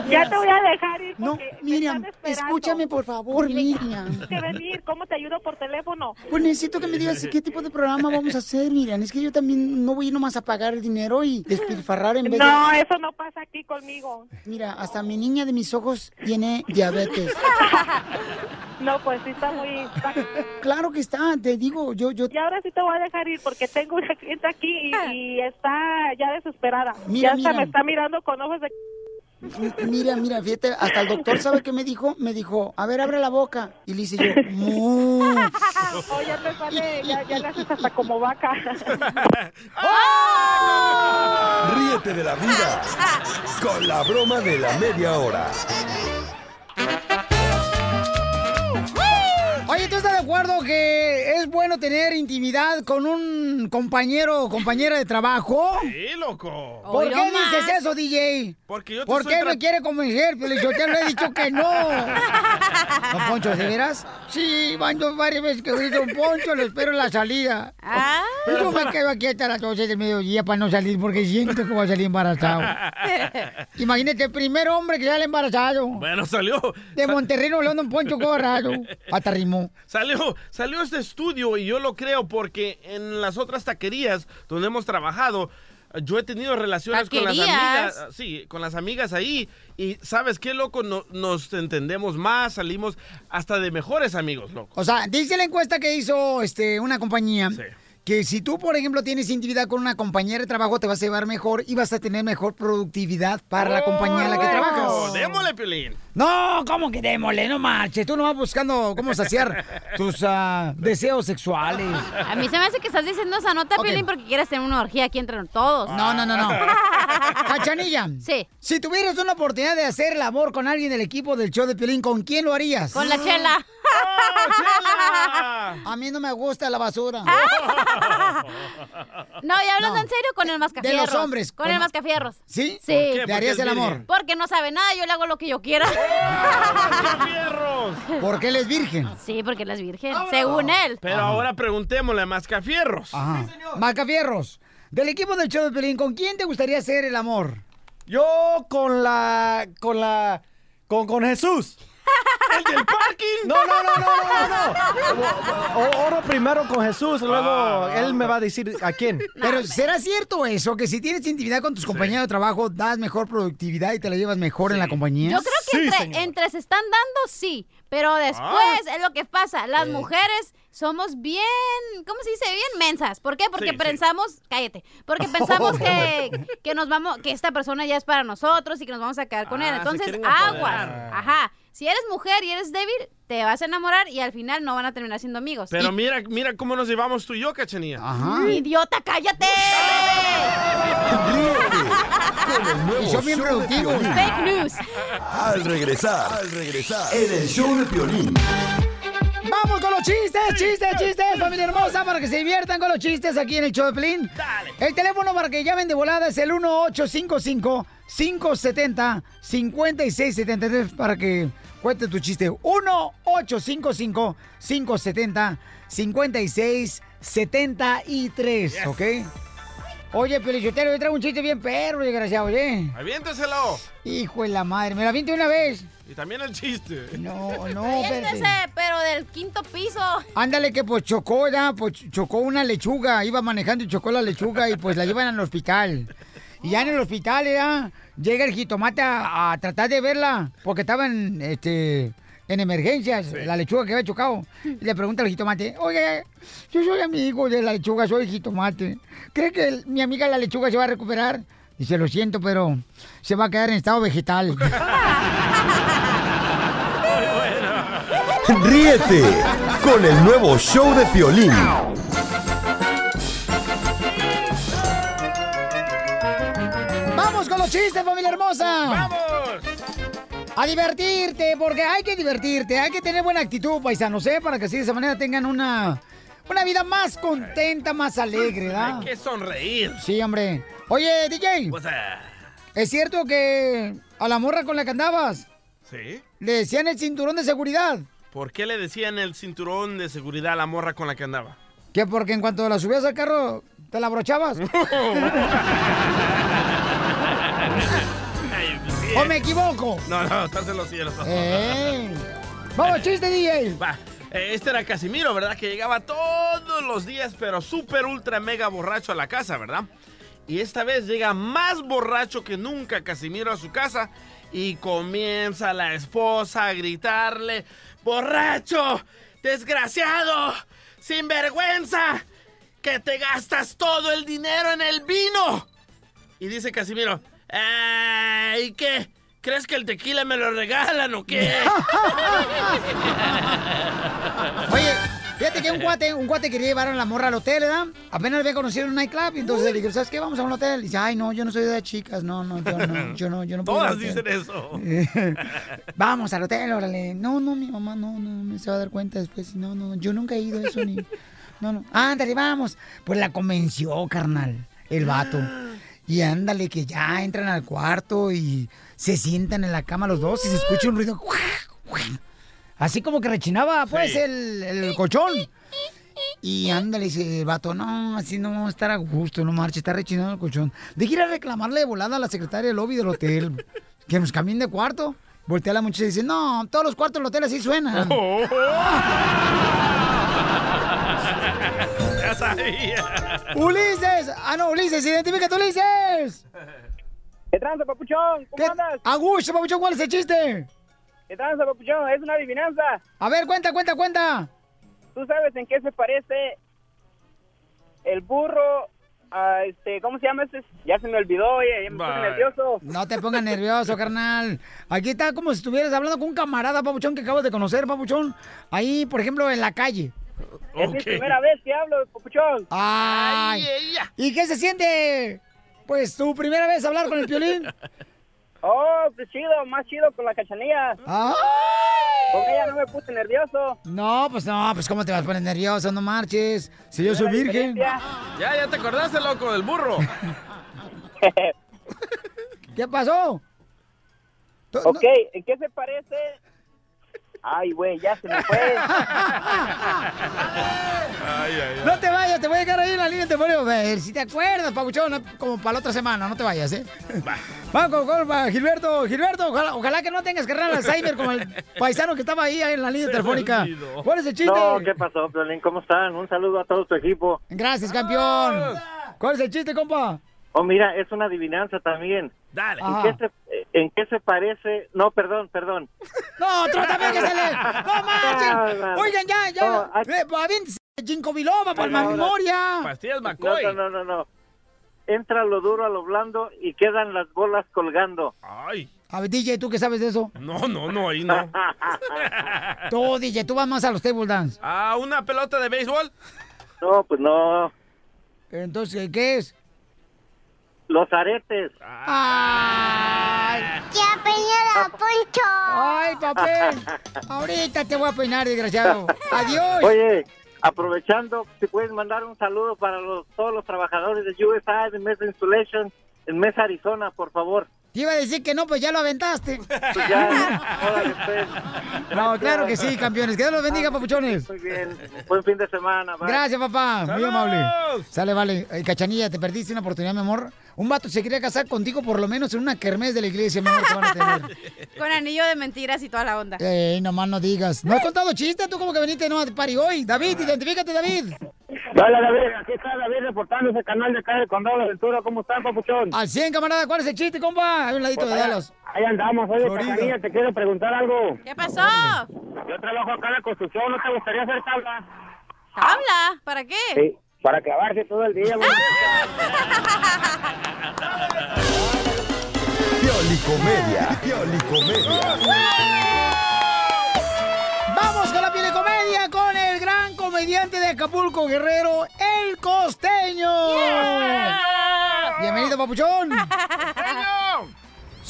De Ya te voy a dejar ir No, Miriam, escúchame por favor, Miriam. tienes que venir. ¿Cómo te ayudo por teléfono? Pues necesito que me digas qué tipo de programa vamos a hacer, Miriam. Es que yo también no voy nomás a pagar el dinero y despilfarrar en vez No, de... eso no pasa aquí conmigo. Mira, hasta mi niña de mis ojos tiene diabetes. No, pues sí está muy... está- Claro que está, te digo, yo, yo... Y ahora sí te voy a dejar ir porque tengo una cliente aquí y, y está ya desesperada. Mira, ya hasta mira. me está mirando con ojos de... Mira, mira, fíjate, hasta el doctor sabe qué me dijo. Me dijo, a ver, abre la boca. Y le hice yo, "Mu". Oh, ya te sale, ya, ya le haces hasta como vaca. Ríete de la vida con la broma de la media hora. Oye, ¿tú estás de acuerdo que bueno tener intimidad con un compañero o compañera de trabajo? Sí, loco. ¿Por qué dices eso, DJ? Porque yo te ¿Por qué me quiere convencer? Pero yo te lo he dicho que no. Don Poncho, ¿de veras? Sí, van varias veces que oí Don Poncho, lo espero en la salida. Ah. Yo me quedo aquí hasta las 12 del mediodía para no salir porque siento que voy a salir embarazado. Imagínate, el primer hombre que sale embarazado. Bueno, salió. De Monterrey, Nuevo León, Poncho, Corrado. Hasta rimó. Salió, salió este estudio y yo lo creo porque en las otras taquerías donde hemos trabajado, yo he tenido relaciones con las amigas, sí, con las amigas ahí y sabes qué loco, No- nos entendemos más, salimos hasta de mejores amigos, loco. O sea, dice la encuesta que hizo este, una compañía que si tú, por ejemplo, tienes intimidad con una compañera de trabajo, te vas a llevar mejor y vas a tener mejor productividad para la compañía en la que Oh, trabajas. Démosle, Piolín. No, ¿cómo que démosle? No marches. Tú no vas buscando cómo saciar tus ah, deseos sexuales. A mí se me hace que estás diciendo esa nota, Ok. Piolín, porque quieres tener una orgía aquí entre todos. No, no, no, no. Cachanilla. Sí. Si tuvieras una oportunidad de hacer el amor con alguien del equipo del show de Piolín, ¿con quién lo harías? Con la chela. A mí no me gusta la basura. No, y hablando No. en serio, con el mascafierros. De los hombres, Con con- el mascafierros. ¿Sí? Sí. ¿Por qué? ¿Le harías el amor? Porque no sabe nada, yo le hago lo que yo quiera. ¿Por qué él es virgen? Sí, porque él es virgen, según él. Pero ahora preguntémosle a Mascafierros. Ajá. Macafierros, del equipo del show de Pelín, ¿con quién te gustaría hacer el amor? Yo con la. con la. con, con Jesús. ¿El del parking? No, no, no, no, no, no. O- Oro primero con Jesús, luego él me va a decir a quién. Pero ¿será cierto eso? Que si tienes intimidad con tus compañeros de trabajo, das mejor productividad y te la llevas mejor en la compañía. Yo creo que entre, entre se están dando, sí. Pero después es lo que pasa. Las mujeres somos bien, ¿cómo se dice? Bien mensas. ¿Por qué? Porque Sí, sí. pensamos, cállate, porque pensamos que, que nos vamos, que esta persona ya es para nosotros y que nos vamos a quedar con Ah, él. Entonces, aguas. Ajá. Si eres mujer y eres débil, te vas a enamorar y al final no van a terminar siendo amigos. Pero Y- mira, mira cómo nos llevamos tú y yo, Cachanía. ¡Idiota, cállate! Ríete con el nuevo bien. Fake news. Al regresar, al regresar, en el show de Piolín. Vamos con los chistes, chistes, chistes, familia hermosa, para que se diviertan con los chistes aquí en el show de Pelín. El teléfono para que llamen de volada es el 1855-570-5673 para que cuente tu chiste. 1-855-570-5673, ¿ok? Oye, Pelichotero, yo traigo un chiste bien perro, desgraciado, ¿eh? Aviénteselo. Hijo de la madre, me la aviente una vez. Y también el chiste. No, no. Aviéntese, pero del quinto piso. Ándale que pues chocó, ya, pues chocó una lechuga, iba manejando y chocó la lechuga y pues la llevan al hospital. Y ya en el hospital, ya, llega el jitomate a, a tratar de verla, porque estaba en, este, en emergencias, la lechuga que había chocado. Y le pregunta al jitomate, oye, yo soy amigo de la lechuga, soy jitomate. ¿Cree que el- mi amiga la lechuga se va a recuperar? Dice, lo siento, pero se va a quedar en estado vegetal. Ríete con el nuevo show de Piolín. ¡Vamos con los chistes, familia hermosa! ¡Vamos! A divertirte, porque hay que divertirte, hay que tener buena actitud, paisanos, ¿eh? Para que así de esa manera tengan una, una vida más contenta, más alegre, ¿verdad? Hay que sonreír. Sí, hombre. Oye, DJ, ¿es cierto que a la morra con la que andabas ¿sí? le decían el cinturón de seguridad? ¿Por qué le decían el cinturón de seguridad a la morra con la que andaba? Que porque en cuanto la subías al carro, te la abrochabas. ¿O me equivoco? No, no, estás en los cielos. ¡Eh! ¡Vamos, chiste, DJ! Va, eh, este era Casimiro, ¿verdad? Que llegaba todos los días, pero súper, ultra, mega borracho a la casa, ¿verdad? Y esta vez llega más borracho que nunca Casimiro a su casa y comienza la esposa a gritarle, ¡Borracho! ¡Desgraciado! ¡Sinvergüenza! ¡Que te gastas todo el dinero en el vino! Y dice Casimiro, ¿y qué? ¿Crees que el tequila me lo regalan o qué? Oye, fíjate que un cuate, un cuate quería llevar a la morra al hotel, ¿verdad? Apenas había conocido en un nightclub, y entonces le dije, ¿sabes qué? Vamos a un hotel. Y dice, ay, no, yo no soy de chicas, no, no, yo no, yo no, yo no puedo. Todas hotel". dicen eso. Vamos al hotel, órale. No, no, mi mamá, no, no, me se va a dar cuenta después. No, no, yo nunca he ido a eso ni. No, no. Ándale, vamos. Pues la convenció, carnal, el vato. Y ándale, que ya entran al cuarto y se sientan en la cama los dos y se escucha un ruido. Así como que rechinaba, pues, Sí. el, el colchón. Y ándale, dice el vato, no, así no vamos a estar a gusto, no marche, está rechinando el colchón. De ir a reclamarle de volada a la secretaria del lobby del hotel, que nos cambien de cuarto. Voltea la muchacha y dice, no, todos los cuartos del hotel así suenan. ya sabía. ¡Ulises! Ah, no, Ulises, identifícate, Ulises. ¿Qué tranza, papuchón? ¿Cómo andas? Augusto, papuchón, ¿cuál es el chiste? ¿Qué tranza, papuchón? Es una adivinanza. A ver, cuenta, cuenta, cuenta. ¿Tú sabes en qué se parece el burro a este, ¿cómo se llama este? Ya se me olvidó, oye, ya me puse nervioso. No te pongas nervioso, carnal. Aquí está como si estuvieras hablando con un camarada, papuchón, que acabas de conocer, papuchón. Ahí, por ejemplo, en la calle. Es mi primera vez que hablo, papuchón. Ay. ¿Y qué se siente? Pues tu primera vez hablar con el piolín. Oh, pues chido, más chido con la cachanilla. Ay. Con ella no me puse nervioso. No, pues no, pues cómo te vas a poner nervioso, no marches. Si yo soy virgen. Ya, ya te acordaste, loco, del burro. ¿Qué pasó? Ok, ¿en qué se parece? Ay, güey, ya se me fue. Ay, ay, No te vayas, te voy a dejar ahí en la línea te voy a ver si te acuerdas, papuchón, no- como para la otra semana, no te vayas, ¿eh? Vamos con Gilberto, Gilberto, ojalá, ojalá que no tengas que el Alzheimer como el paisano que estaba ahí en la línea telefónica. ¿Cuál es el chiste? No, ¿qué pasó, Piolín? ¿Cómo están? Un saludo a todo tu equipo. Gracias, campeón. ¿Cuál es el chiste, compa? Oh, mira, es una adivinanza también. Dale. ¿En qué, se, ¿En qué se parece? No, perdón, perdón. No, otro también que se le... ¡No Ah, manchen! no. Oigan, ya, ya. No, hay- Eh, aviéntese, Ginkgo biloba por la memoria. Pastillas No, no, no, no, no. Entra lo duro a lo blando y quedan las bolas colgando. Ay. A ver, DJ, ¿tú qué sabes de eso? No, no, no, ahí no. Tú, DJ, tú vas más a los table dance. Ah, ¿una pelota de béisbol? No, pues no. Entonces, ¿qué es? Los aretes. ¡Ay! ¡Ya peñada, Poncho! ¡Ay, papel! Ahorita te voy a peinar, desgraciado. ¡Adiós! Oye, aprovechando, si puedes mandar un saludo para los, todos los trabajadores de USI, de Mesa Installation, en Mesa, Arizona, por favor. Te iba a decir que no, pues ya lo aventaste. Pues ya, pues. No, claro que sí, campeones. Que Dios los bendiga, papuchones. Muy bien. Buen fin de semana. bye. Gracias, papá. Muy amable. Sale, vale. Cachanilla, te perdiste una oportunidad, mi amor. Un vato se quería casar contigo por lo menos en una kermés de la iglesia, mi amor, que van a tener. Con anillo de mentiras y toda la onda. Ey, nomás no digas. ¿No has contado chistes? ¿Tú como que veniste no de pari hoy? David, identifícate, David. Hola David, aquí está David reportando ese canal de acá del Condado de Ventura. ¿Cómo están, papuchón? Al 100, camarada. ¿Cuál es el chiste, compa? Hay un ladito Pues de allá- Dallas. Ahí andamos, oye, Florida. Cachanilla, te quiero preguntar algo. ¿Qué pasó? Yo trabajo acá en la construcción, ¿no te gustaría hacer tabla? ¿Habla? ¿Para qué? Sí, para clavarse todo el día. güey. Piolicomedia. Piolicomedia. Vamos con la comedia con el comediante de Acapulco, Guerrero, El Costeño. Bienvenido, papuchón.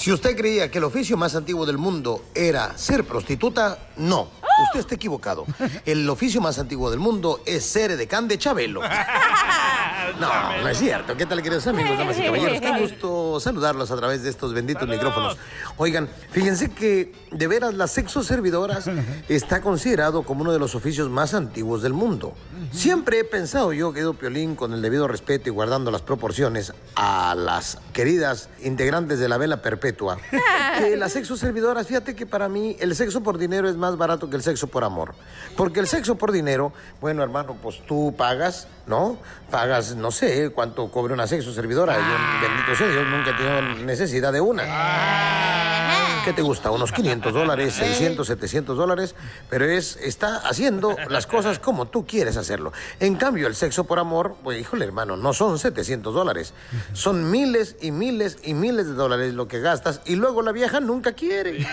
Si usted creía que el oficio más antiguo del mundo era ser prostituta, no. Usted está equivocado. El oficio más antiguo del mundo es ser edecán de Chabelo. No, no es cierto. ¿Qué tal, queridos amigos, damas y caballeros? Qué gusto saludarlos a través de estos benditos micrófonos. Oigan, fíjense que de veras las sexo servidoras está considerado como uno de los oficios más antiguos del mundo. Siempre he pensado yo, querido Piolín, con el debido respeto y guardando las proporciones a las queridas integrantes de la vela perpetua, que las sexo servidoras, fíjate que para mí el sexo por dinero es más barato que el sexo por amor. Porque el sexo por dinero, bueno, hermano, pues tú pagas, ¿no? Pagas, no sé cuánto cobre una sexo servidora. Yo, bendito sea Dios, nunca he tenido necesidad de una. ¿Qué te gusta? ¿Unos 500 dólares, 600, 700 dólares? Pero es, está haciendo las cosas como tú quieres hacerlo. En cambio, el sexo por amor, pues híjole hermano, no son 700 dólares. Son miles y miles y miles de dólares lo que gastas y luego la vieja nunca quiere.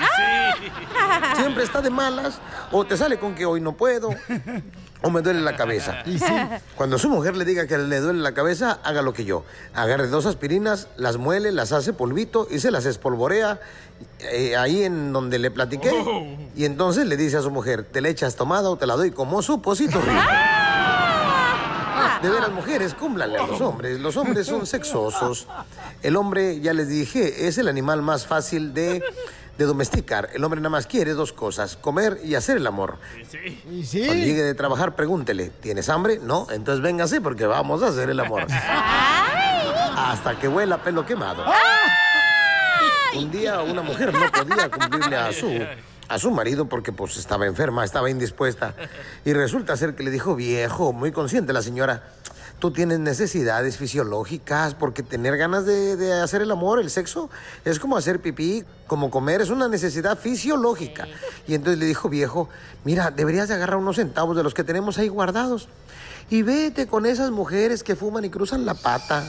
Siempre está de malas o te sale con que hoy no puedo o me duele la cabeza. Cuando su mujer le diga que le duele la cabeza, haga lo que yo. Agarre dos aspirinas, las muele, las hace polvito y se las espolvorea eh, ahí en donde le platiqué. Y entonces le dice a su mujer, ¿te le echas tomada o te la doy como supositorio? De veras, mujeres, cúmplanle a los hombres. Los hombres son sexosos. El hombre, ya les dije, es el animal más fácil de, de domesticar. El hombre nada más quiere dos cosas, comer y hacer el amor. Y Cuando llegue de trabajar, pregúntele, ¿tienes hambre? No, entonces véngase porque vamos a hacer el amor. Hasta que huela pelo quemado. Un día una mujer no podía cumplirle a su, a su marido porque pues estaba enferma, estaba indispuesta. Y resulta ser que le dijo, viejo, muy consciente la señora, tú tienes necesidades fisiológicas porque tener ganas de, de hacer el amor, el sexo, es como hacer pipí, como comer, es una necesidad fisiológica. Y entonces le dijo, viejo, mira, deberías de agarrar unos centavos de los que tenemos ahí guardados y vete con esas mujeres que fuman y cruzan la pata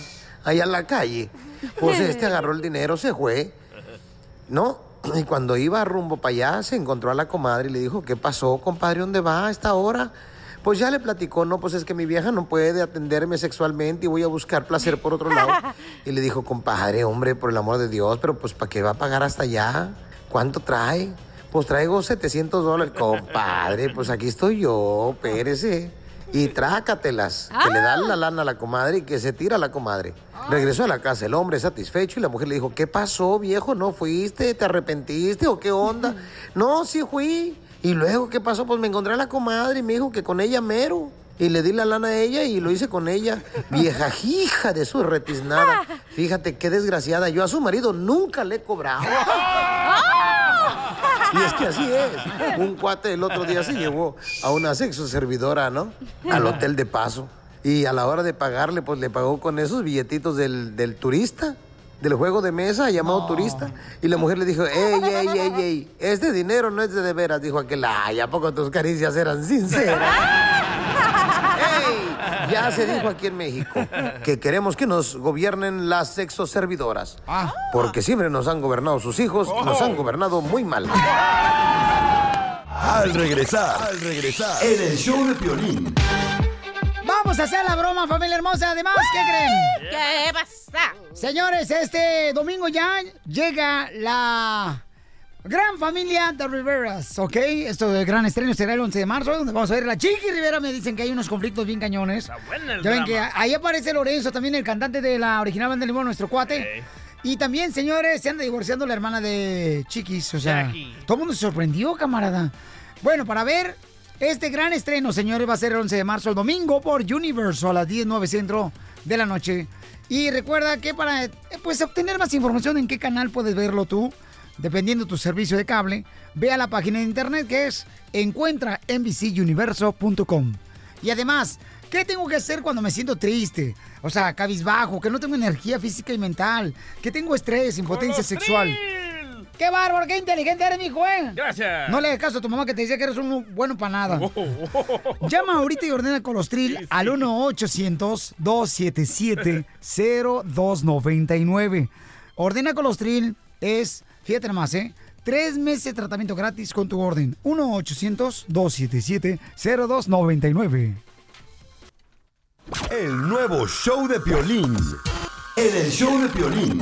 allá en la calle. Pues este agarró el dinero, se fue. ¿no? Y cuando iba rumbo para allá, se encontró a la comadre y le dijo, ¿qué pasó, compadre? ¿Dónde va a esta hora? Pues ya le platicó, no, pues es que mi vieja no puede atenderme sexualmente y voy a buscar placer por otro lado. Y le dijo, compadre, hombre, por el amor de Dios, pero pues ¿para qué va a pagar hasta allá? ¿Cuánto trae? Pues traigo 700 dólares. Compadre, pues aquí estoy yo, pérese. Y trácatelas, que le dan la lana a la comadre y que se tira la comadre. Regresó a la casa el hombre satisfecho y la mujer le dijo, ¿qué pasó, viejo? ¿No fuiste? ¿Te arrepentiste o qué onda? no, sí fui. Y luego, ¿qué pasó? Pues me encontré a la comadre y me dijo que con ella mero. Y le di la lana a ella y lo hice con ella. Vieja hija de su retiznada. Fíjate qué desgraciada. Yo a su marido nunca le he cobrado. Y es que así es. Un cuate el otro día se llevó a una sexo servidora, ¿no? Al hotel de paso. Y a la hora de pagarle, pues le pagó con esos billetitos del, del turista, del juego de mesa llamado turista. Y la mujer le dijo, ey, ey, ey, ey, este dinero no es de de veras. Dijo aquel, ay, ¿a poco tus caricias eran sinceras? ¡Ey! Ya se dijo aquí en México que queremos que nos gobiernen las sexo servidoras. Porque siempre nos han gobernado sus hijos, nos han gobernado muy mal. Al regresar, al regresar, en el show de Piolín. Vamos a hacer la broma, familia hermosa. Además, ¿qué creen? ¿Qué pasa? Señores, este domingo ya llega la gran familia de Riveras, ¿ok? Esto del gran estreno será el 11 de marzo, donde vamos a ver a la Chiqui Rivera. Me dicen que hay unos conflictos bien cañones. buena el ya ven drama. que ahí aparece Lorenzo, también el cantante de la original banda de Limón, nuestro cuate. Y también, señores, se anda divorciando la hermana de Chiquis. O sea, Jackie. todo el mundo se sorprendió, camarada. Bueno, para ver este gran estreno, señores, va a ser el 11 de marzo, el domingo, por Universal a las 10, 9 centro de la noche. Y recuerda que para pues, obtener más información en qué canal puedes verlo tú, dependiendo tu servicio de cable, ve a la página de internet que es encuentra NBCuniverso.com. Y además, ¿qué tengo que hacer cuando me siento triste? O sea, cabizbajo, que no tengo energía física y mental, que tengo estrés, impotencia sexual. ¡Qué bárbaro, qué inteligente eres, mijo, eh! Gracias. No le hagas caso a tu mamá que te decía que eres un bueno para nada. Llama ahorita y ordena Colostril al 1-800-277-0299. Ordena Colostril es, fíjate nomás, ¿eh? Tres meses de tratamiento gratis con tu orden. 1-800-277-0299. El nuevo show de Piolín. En el show de Piolín.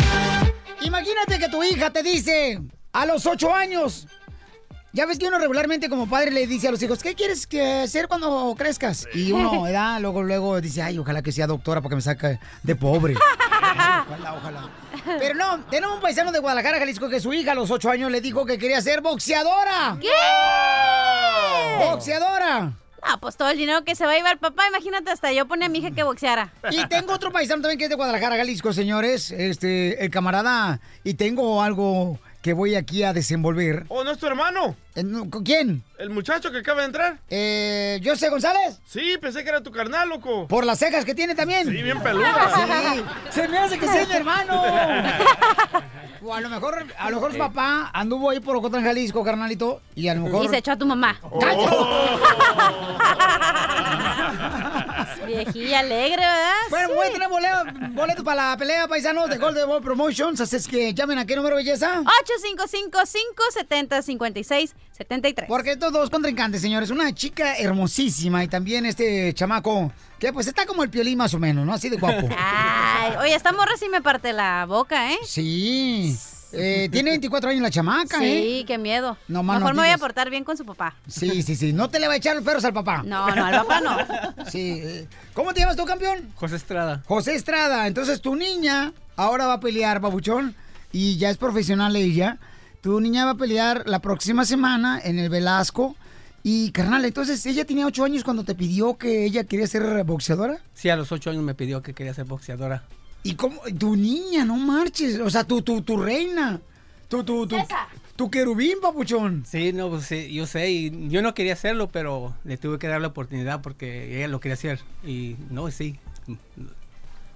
Imagínate que tu hija te dice a los ocho años. Ya ves que uno regularmente como padre le dice a los hijos, ¿qué quieres que hacer cuando crezcas? Y uno, ¿verdad? Luego, luego dice, ay, ojalá que sea doctora para que me saque de pobre. ojalá, ojalá. Pero no, tenemos un paisano de Guadalajara, Jalisco, que su hija a los ocho años le dijo que quería ser boxeadora. ¿Qué? ¡Boxeadora! Ah, pues todo el dinero que se va a llevar papá, imagínate, hasta yo ponía a mi hija que boxeara. Y tengo otro paisano también que es de Guadalajara, Jalisco, señores. Este, el camarada. Y tengo algo que voy aquí a desenvolver. ¿Oh, no es tu hermano? ¿Con quién? ¿El muchacho que acaba de entrar? Eh, ¿José González? Sí, pensé que era tu carnal, loco. ¿Por las cejas que tiene también? Sí, bien peluda. Sí, se me hace que sea mi hermano. O a lo mejor, a lo mejor su papá anduvo ahí por Ocotlán, Jalisco, carnalito, y a lo mejor... Y se echó a tu mamá. Viejilla alegre, ¿verdad? Bueno, voy a tener boleto, boleto para la pelea, paisanos, de Golden Ball Promotions, así es que llamen a qué número, belleza. 855-570-5673. Porque estos dos contrincantes, señores, una chica hermosísima y también este chamaco, que pues está como el piolín más o menos, ¿no? Así de guapo. Ay, oye, esta morra sí me parte la boca, ¿eh? Sí. Eh, tiene 24 años la chamaca, ¿eh? Sí, qué miedo. No más Mejor no me voy a portar bien con su papá. Sí, sí, sí. No te le va a echar los perros al papá. No, no, al papá no. Sí. eh, ¿Cómo te llamas tú, campeón? José Estrada. José Estrada. Entonces tu niña ahora va a pelear, babuchón, y ya es profesional ella. Tu niña va a pelear la próxima semana en el Velasco. Y, carnal, entonces ella tenía 8 años cuando te pidió que ella quería ser boxeadora. Sí, a los ocho años me pidió que quería ser boxeadora. ¿Y cómo? Tu niña, no marches. O sea, tu, tu, tu reina. Tu, tu, tu, tu querubín, papuchón. Sí, no, pues sí, yo sé, y yo no quería hacerlo, pero le tuve que dar la oportunidad porque ella lo quería hacer. Y no, sí,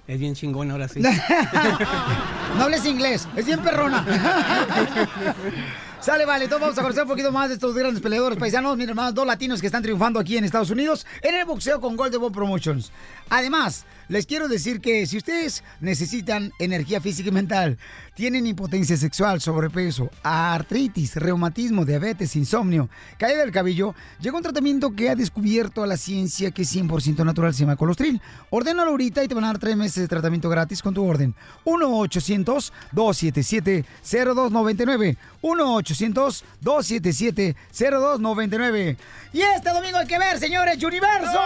es bien chingón ahora sí. No hables inglés, es bien perrona. Sale, vale, entonces vamos a conocer un poquito más de estos grandes peleadores paisanos. Miren, hermanos, dos latinos que están triunfando aquí en Estados Unidos en el boxeo con Golden Ball Promotions. Además, les quiero decir que si ustedes necesitan energía física y mental, tienen impotencia sexual, sobrepeso, artritis, reumatismo, diabetes, insomnio, caída del cabello, llega un tratamiento que ha descubierto a la ciencia que es 100% natural, se llama Colostril. Ordénalo ahorita y te van a dar tres meses de tratamiento gratis con tu orden. 1-800-277-0299. 1-800-277-0299. Y este domingo hay que ver, señores, Universo.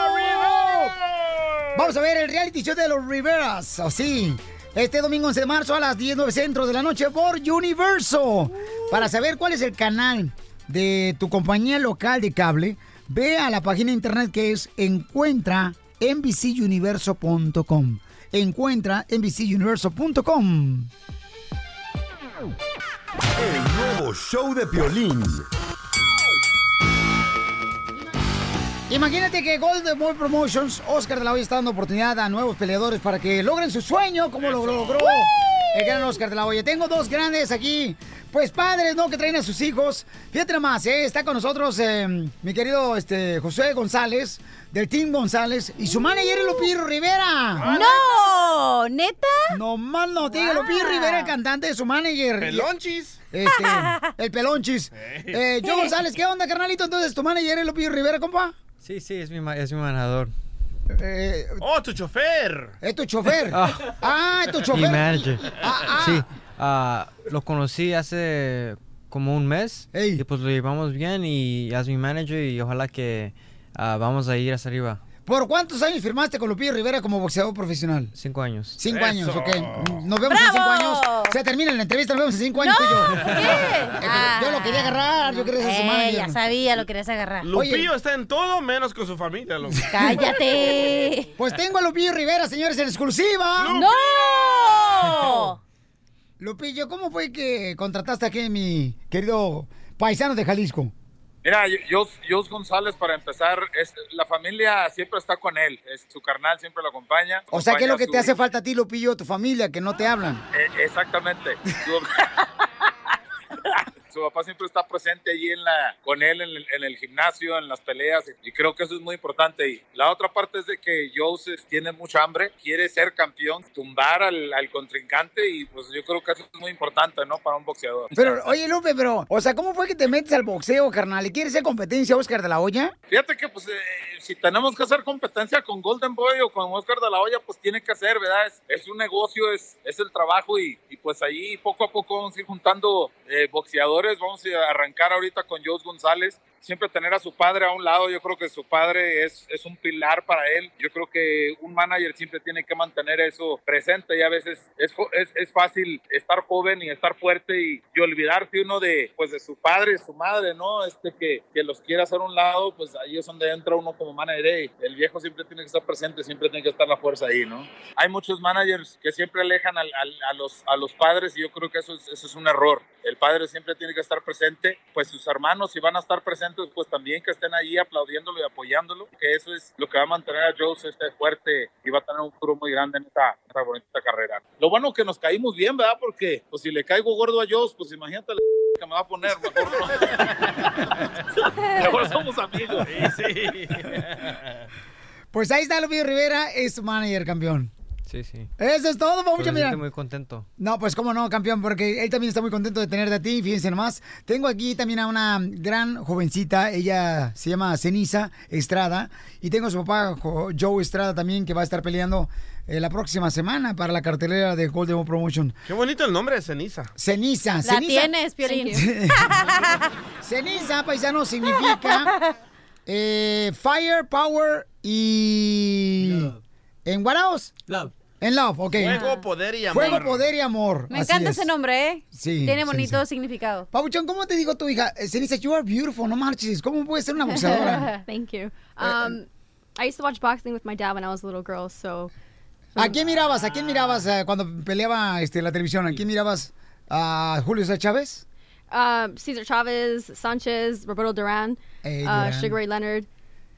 Vamos a ver el reality show de los Riveras. Así. Este domingo 11 de marzo a las 10, 9 centro de la noche por Universo. Para saber cuál es el canal de tu compañía local de cable, ve a la página internet que es encuentra NBCuniverso.com. Encuentra NBCuniverso.com. El nuevo show de Piolín. Imagínate que Golden Boy Promotions, Oscar de la Hoya está dando oportunidad a nuevos peleadores para que logren su sueño, como lo logró el gran Oscar de la Hoya. Tengo dos grandes aquí, pues padres, ¿no? Que traen a sus hijos. Fíjate nomás, ¿eh? Está con nosotros eh, mi querido este, José González, del Team González, y su manager es Lupillo Rivera. ¡No! ¿Neta? No más no diga, Lupillo Rivera, el cantante de su manager. Pelonchis. Este, el pelonchis. Eh, yo González, ¿qué onda, carnalito? Entonces, ¿tu manager es Lupillo Rivera, compa? Sí, sí, es mi, ma- es mi manejador. Eh, ¡Oh, tu chofer! ¿Es tu chofer? Ah. Ah, es tu Mi chofer. manager. Ah, ah. Sí, lo conocí hace como un mes y pues lo llevamos bien y es mi manager y ojalá que vamos a ir hacia arriba. ¿Por cuántos años firmaste con Lupillo Rivera como boxeador profesional? Cinco años. Cinco años, ok. Nos vemos en cinco años. Se termina la entrevista, nos vemos en cinco años tú y yo. Eh, pero Yo lo quería agarrar, yo quería ser su Eh, manager. ya sabía, lo querías agarrar. Lupillo está en todo menos con su familia, loco. ¡Cállate! Pues tengo a Lupillo Rivera, señores, en exclusiva. ¡No! Lupillo, ¿cómo fue que contrataste aquí a mi querido paisano de Jalisco? Mira, Jos, Jos González, para empezar, es, la familia siempre está con él. Es, su carnal siempre lo acompaña. O sea, ¿qué es lo que te hace falta a ti, Lupillo, tu familia, que no te hablan? Eh, exactamente. Su, papá siempre está presente allí en la, con él en el, en el gimnasio, en las peleas, y creo que eso es muy importante. Y la otra parte es de que Joseph tiene mucha hambre, quiere ser campeón, tumbar al, al contrincante, y pues yo creo que eso es muy importante, ¿no? Para un boxeador. Pero, oye, Lupe, pero, o sea, ¿cómo fue que te metes al boxeo, carnal? ¿Y quieres ser competencia, Oscar de la Hoya? Fíjate que pues eh, si tenemos que hacer competencia con Golden Boy o con Oscar de la Hoya, pues tiene que hacer, ¿verdad? Es, es un negocio, es, es el trabajo y, y, pues ahí poco a poco vamos a ir juntando eh, boxeadores, vamos a arrancar ahorita con Jos González. Siempre tener a su padre a un lado, yo creo que su padre es, es un pilar para él. Yo creo que un manager siempre tiene que mantener eso presente y a veces es, es, es fácil estar joven y estar fuerte y, y olvidarse uno de, pues, de su padre, su madre, ¿no? Este que, que los quiere hacer a un lado, pues ahí es donde entra uno como manager. El viejo siempre tiene que estar presente, siempre tiene que estar la fuerza ahí, ¿no? Hay muchos managers que siempre alejan al- al- a, los, a los padres y yo creo que eso es, eso es un error. El padre siempre tiene que estar presente, pues sus hermanos si van a estar presentes, pues también que estén ahí aplaudiéndolo y apoyándolo, que eso es lo que va a mantener a Joe este fuerte y va a tener un futuro muy grande en esta, esta bonita carrera. Lo bueno que nos caímos bien, ¿verdad? Porque pues si le caigo gordo a Joe, pues imagínate la que me va a poner, mejor no. Mejor somos amigos. Pues ahí está Lupillo Rivera, es tu manager, campeón. Sí, sí. Eso es todo, me mira. siento muy contento. No, pues cómo no, campeón, porque él también está muy contento de tenerte a ti, fíjense nomás. Tengo aquí también a una gran jovencita, ella se llama Ceniza Estrada, y tengo a su papá, Jo- Joe Estrada, también, que va a estar peleando eh, la próxima semana para la cartelera de Golden Boy Promotion. Qué bonito el nombre de ceniza. Ceniza, La ceniza. tienes, Piolín. Ceniza, paisano, significa eh, fire, power y... ¿En what else? Love. En love, ok. Fuego, poder y amor. Fuego, poder y amor. Me Así encanta es. ese nombre, ¿eh? Sí, Tiene bonito Ceniza. significado. Pabuchón, ¿cómo te digo tu hija? Eh, Ceniza, you are beautiful, no marches. ¿Cómo puedes ser una boxeadora? Thank you. Um, I used to watch boxing with my dad when I was a little girl, so ¿A quién mirabas? ¿A quién mirabas eh, cuando peleaba este, la televisión? ¿A quién mirabas? ¿A Julio César Chávez? um, Cesar Chavez, Sanchez, Roberto Duran, Hey, uh, Duran. Sugar Ray Leonard,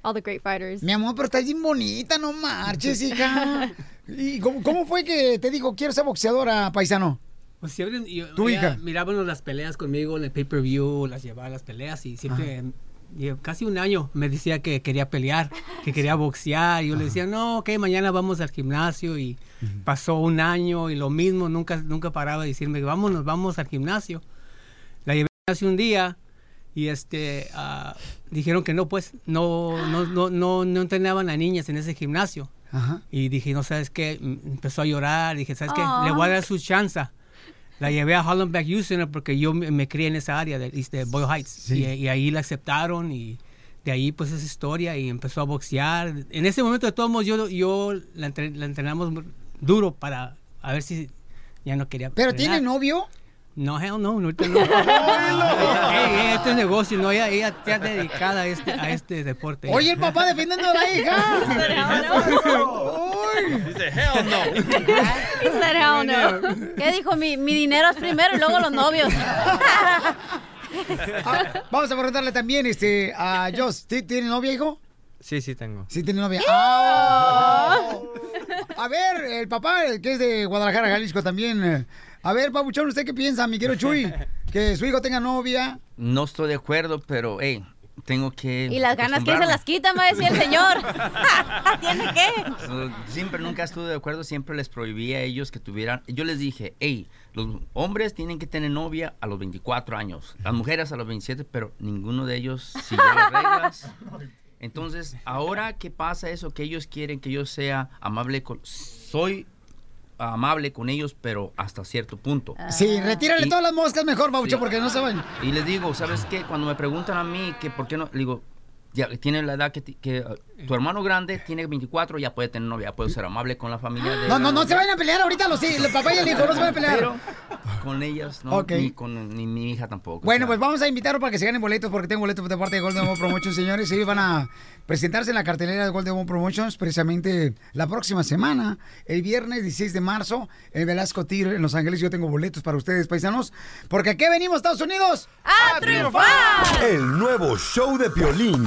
all the great fighters. Mi amor, pero estás bien bonita, no marches, hija. ¿Y cómo, cómo fue que te dijo, quiero ser boxeadora, paisano? Pues siempre, yo- Tu ella hija. Mirábamos las peleas conmigo en el pay-per-view, las llevaba a las peleas y siempre, y casi un año me decía que quería pelear, que quería boxear. Y yo le decía, no, ok, mañana vamos al gimnasio. Y pasó un año y lo mismo, nunca, nunca paraba de decirme, vámonos, vamos al gimnasio. La llevé hace un día y este ah, dijeron que no, pues, no, no, no, no, no entrenaban a niñas en ese gimnasio. Ajá. Y dije, no sabes qué, empezó a llorar. Dije, ¿sabes qué? Aw. Le voy a dar su chance. La llevé a Hollenbeck Youth Center porque yo me, me crié en esa área de, de Boyle Heights. Y, y ahí la aceptaron y de ahí pues esa historia y empezó a boxear. En ese momento de todos modos yo, yo la, entre- la entrenamos duro para a ver si ya no quería ¿Pero entrenar. tiene novio? No, hell no, no, no. Ey, ey, esto es negocio, no, ella, ella está dedicada a este, a este deporte. Oye, el papá defendiendo a la hija. Dice, hell no. He said, hell no. ¿Qué dijo? Mi, mi dinero es primero y luego los novios. Ah, vamos a preguntarle también este, a Joss. ¿Ti- ¿Tiene novia, hijo? Sí, sí tengo. Sí, tiene novia. ¡Ah! A ver, el papá, que es de Guadalajara, Jalisco también. A ver, Pabuchón, ¿usted qué piensa, mi querido Chuy? Que su hijo tenga novia. No estoy de acuerdo, pero, hey, tengo que. Y las ganas, ¿quién se las quita? Me va a decir el señor. ¿Tiene qué? So, Siempre, nunca estuve de acuerdo, siempre les prohibí a ellos que tuvieran. Yo les dije, hey, los hombres tienen que tener novia a los 24 años, las mujeres a los 27, pero ninguno de ellos siguió las reglas. Entonces, ahora que pasa eso, que ellos quieren que yo sea amable con... Soy amable con ellos, pero hasta cierto punto. Sí, retírale Y- todas las moscas mejor, Baucho, Sí. porque no se van. Y les digo, ¿sabes qué? Cuando me preguntan a mí que por qué no, le digo, ya tiene la edad que, uh, tu hermano grande tiene 24, ya puede tener novia, puede ser amable con la familia de No, no, la no se vayan a pelear ahorita los, el papá y el hijo, no se van a pelear. Pero con ellas, no, Ok. ni con ni mi hija tampoco. Bueno, pues vamos a invitarlos para que se ganen boletos porque tengo boletos de parte de Golden Home Promotions, señores. Ellos van a presentarse en la cartelera de Golden Home Promotions precisamente la próxima semana, el viernes 16 de marzo, en Velasco Tir, en Los Ángeles. Yo tengo boletos para ustedes, paisanos, porque aquí venimos, Estados Unidos, a triunfar. El nuevo show de Piolín.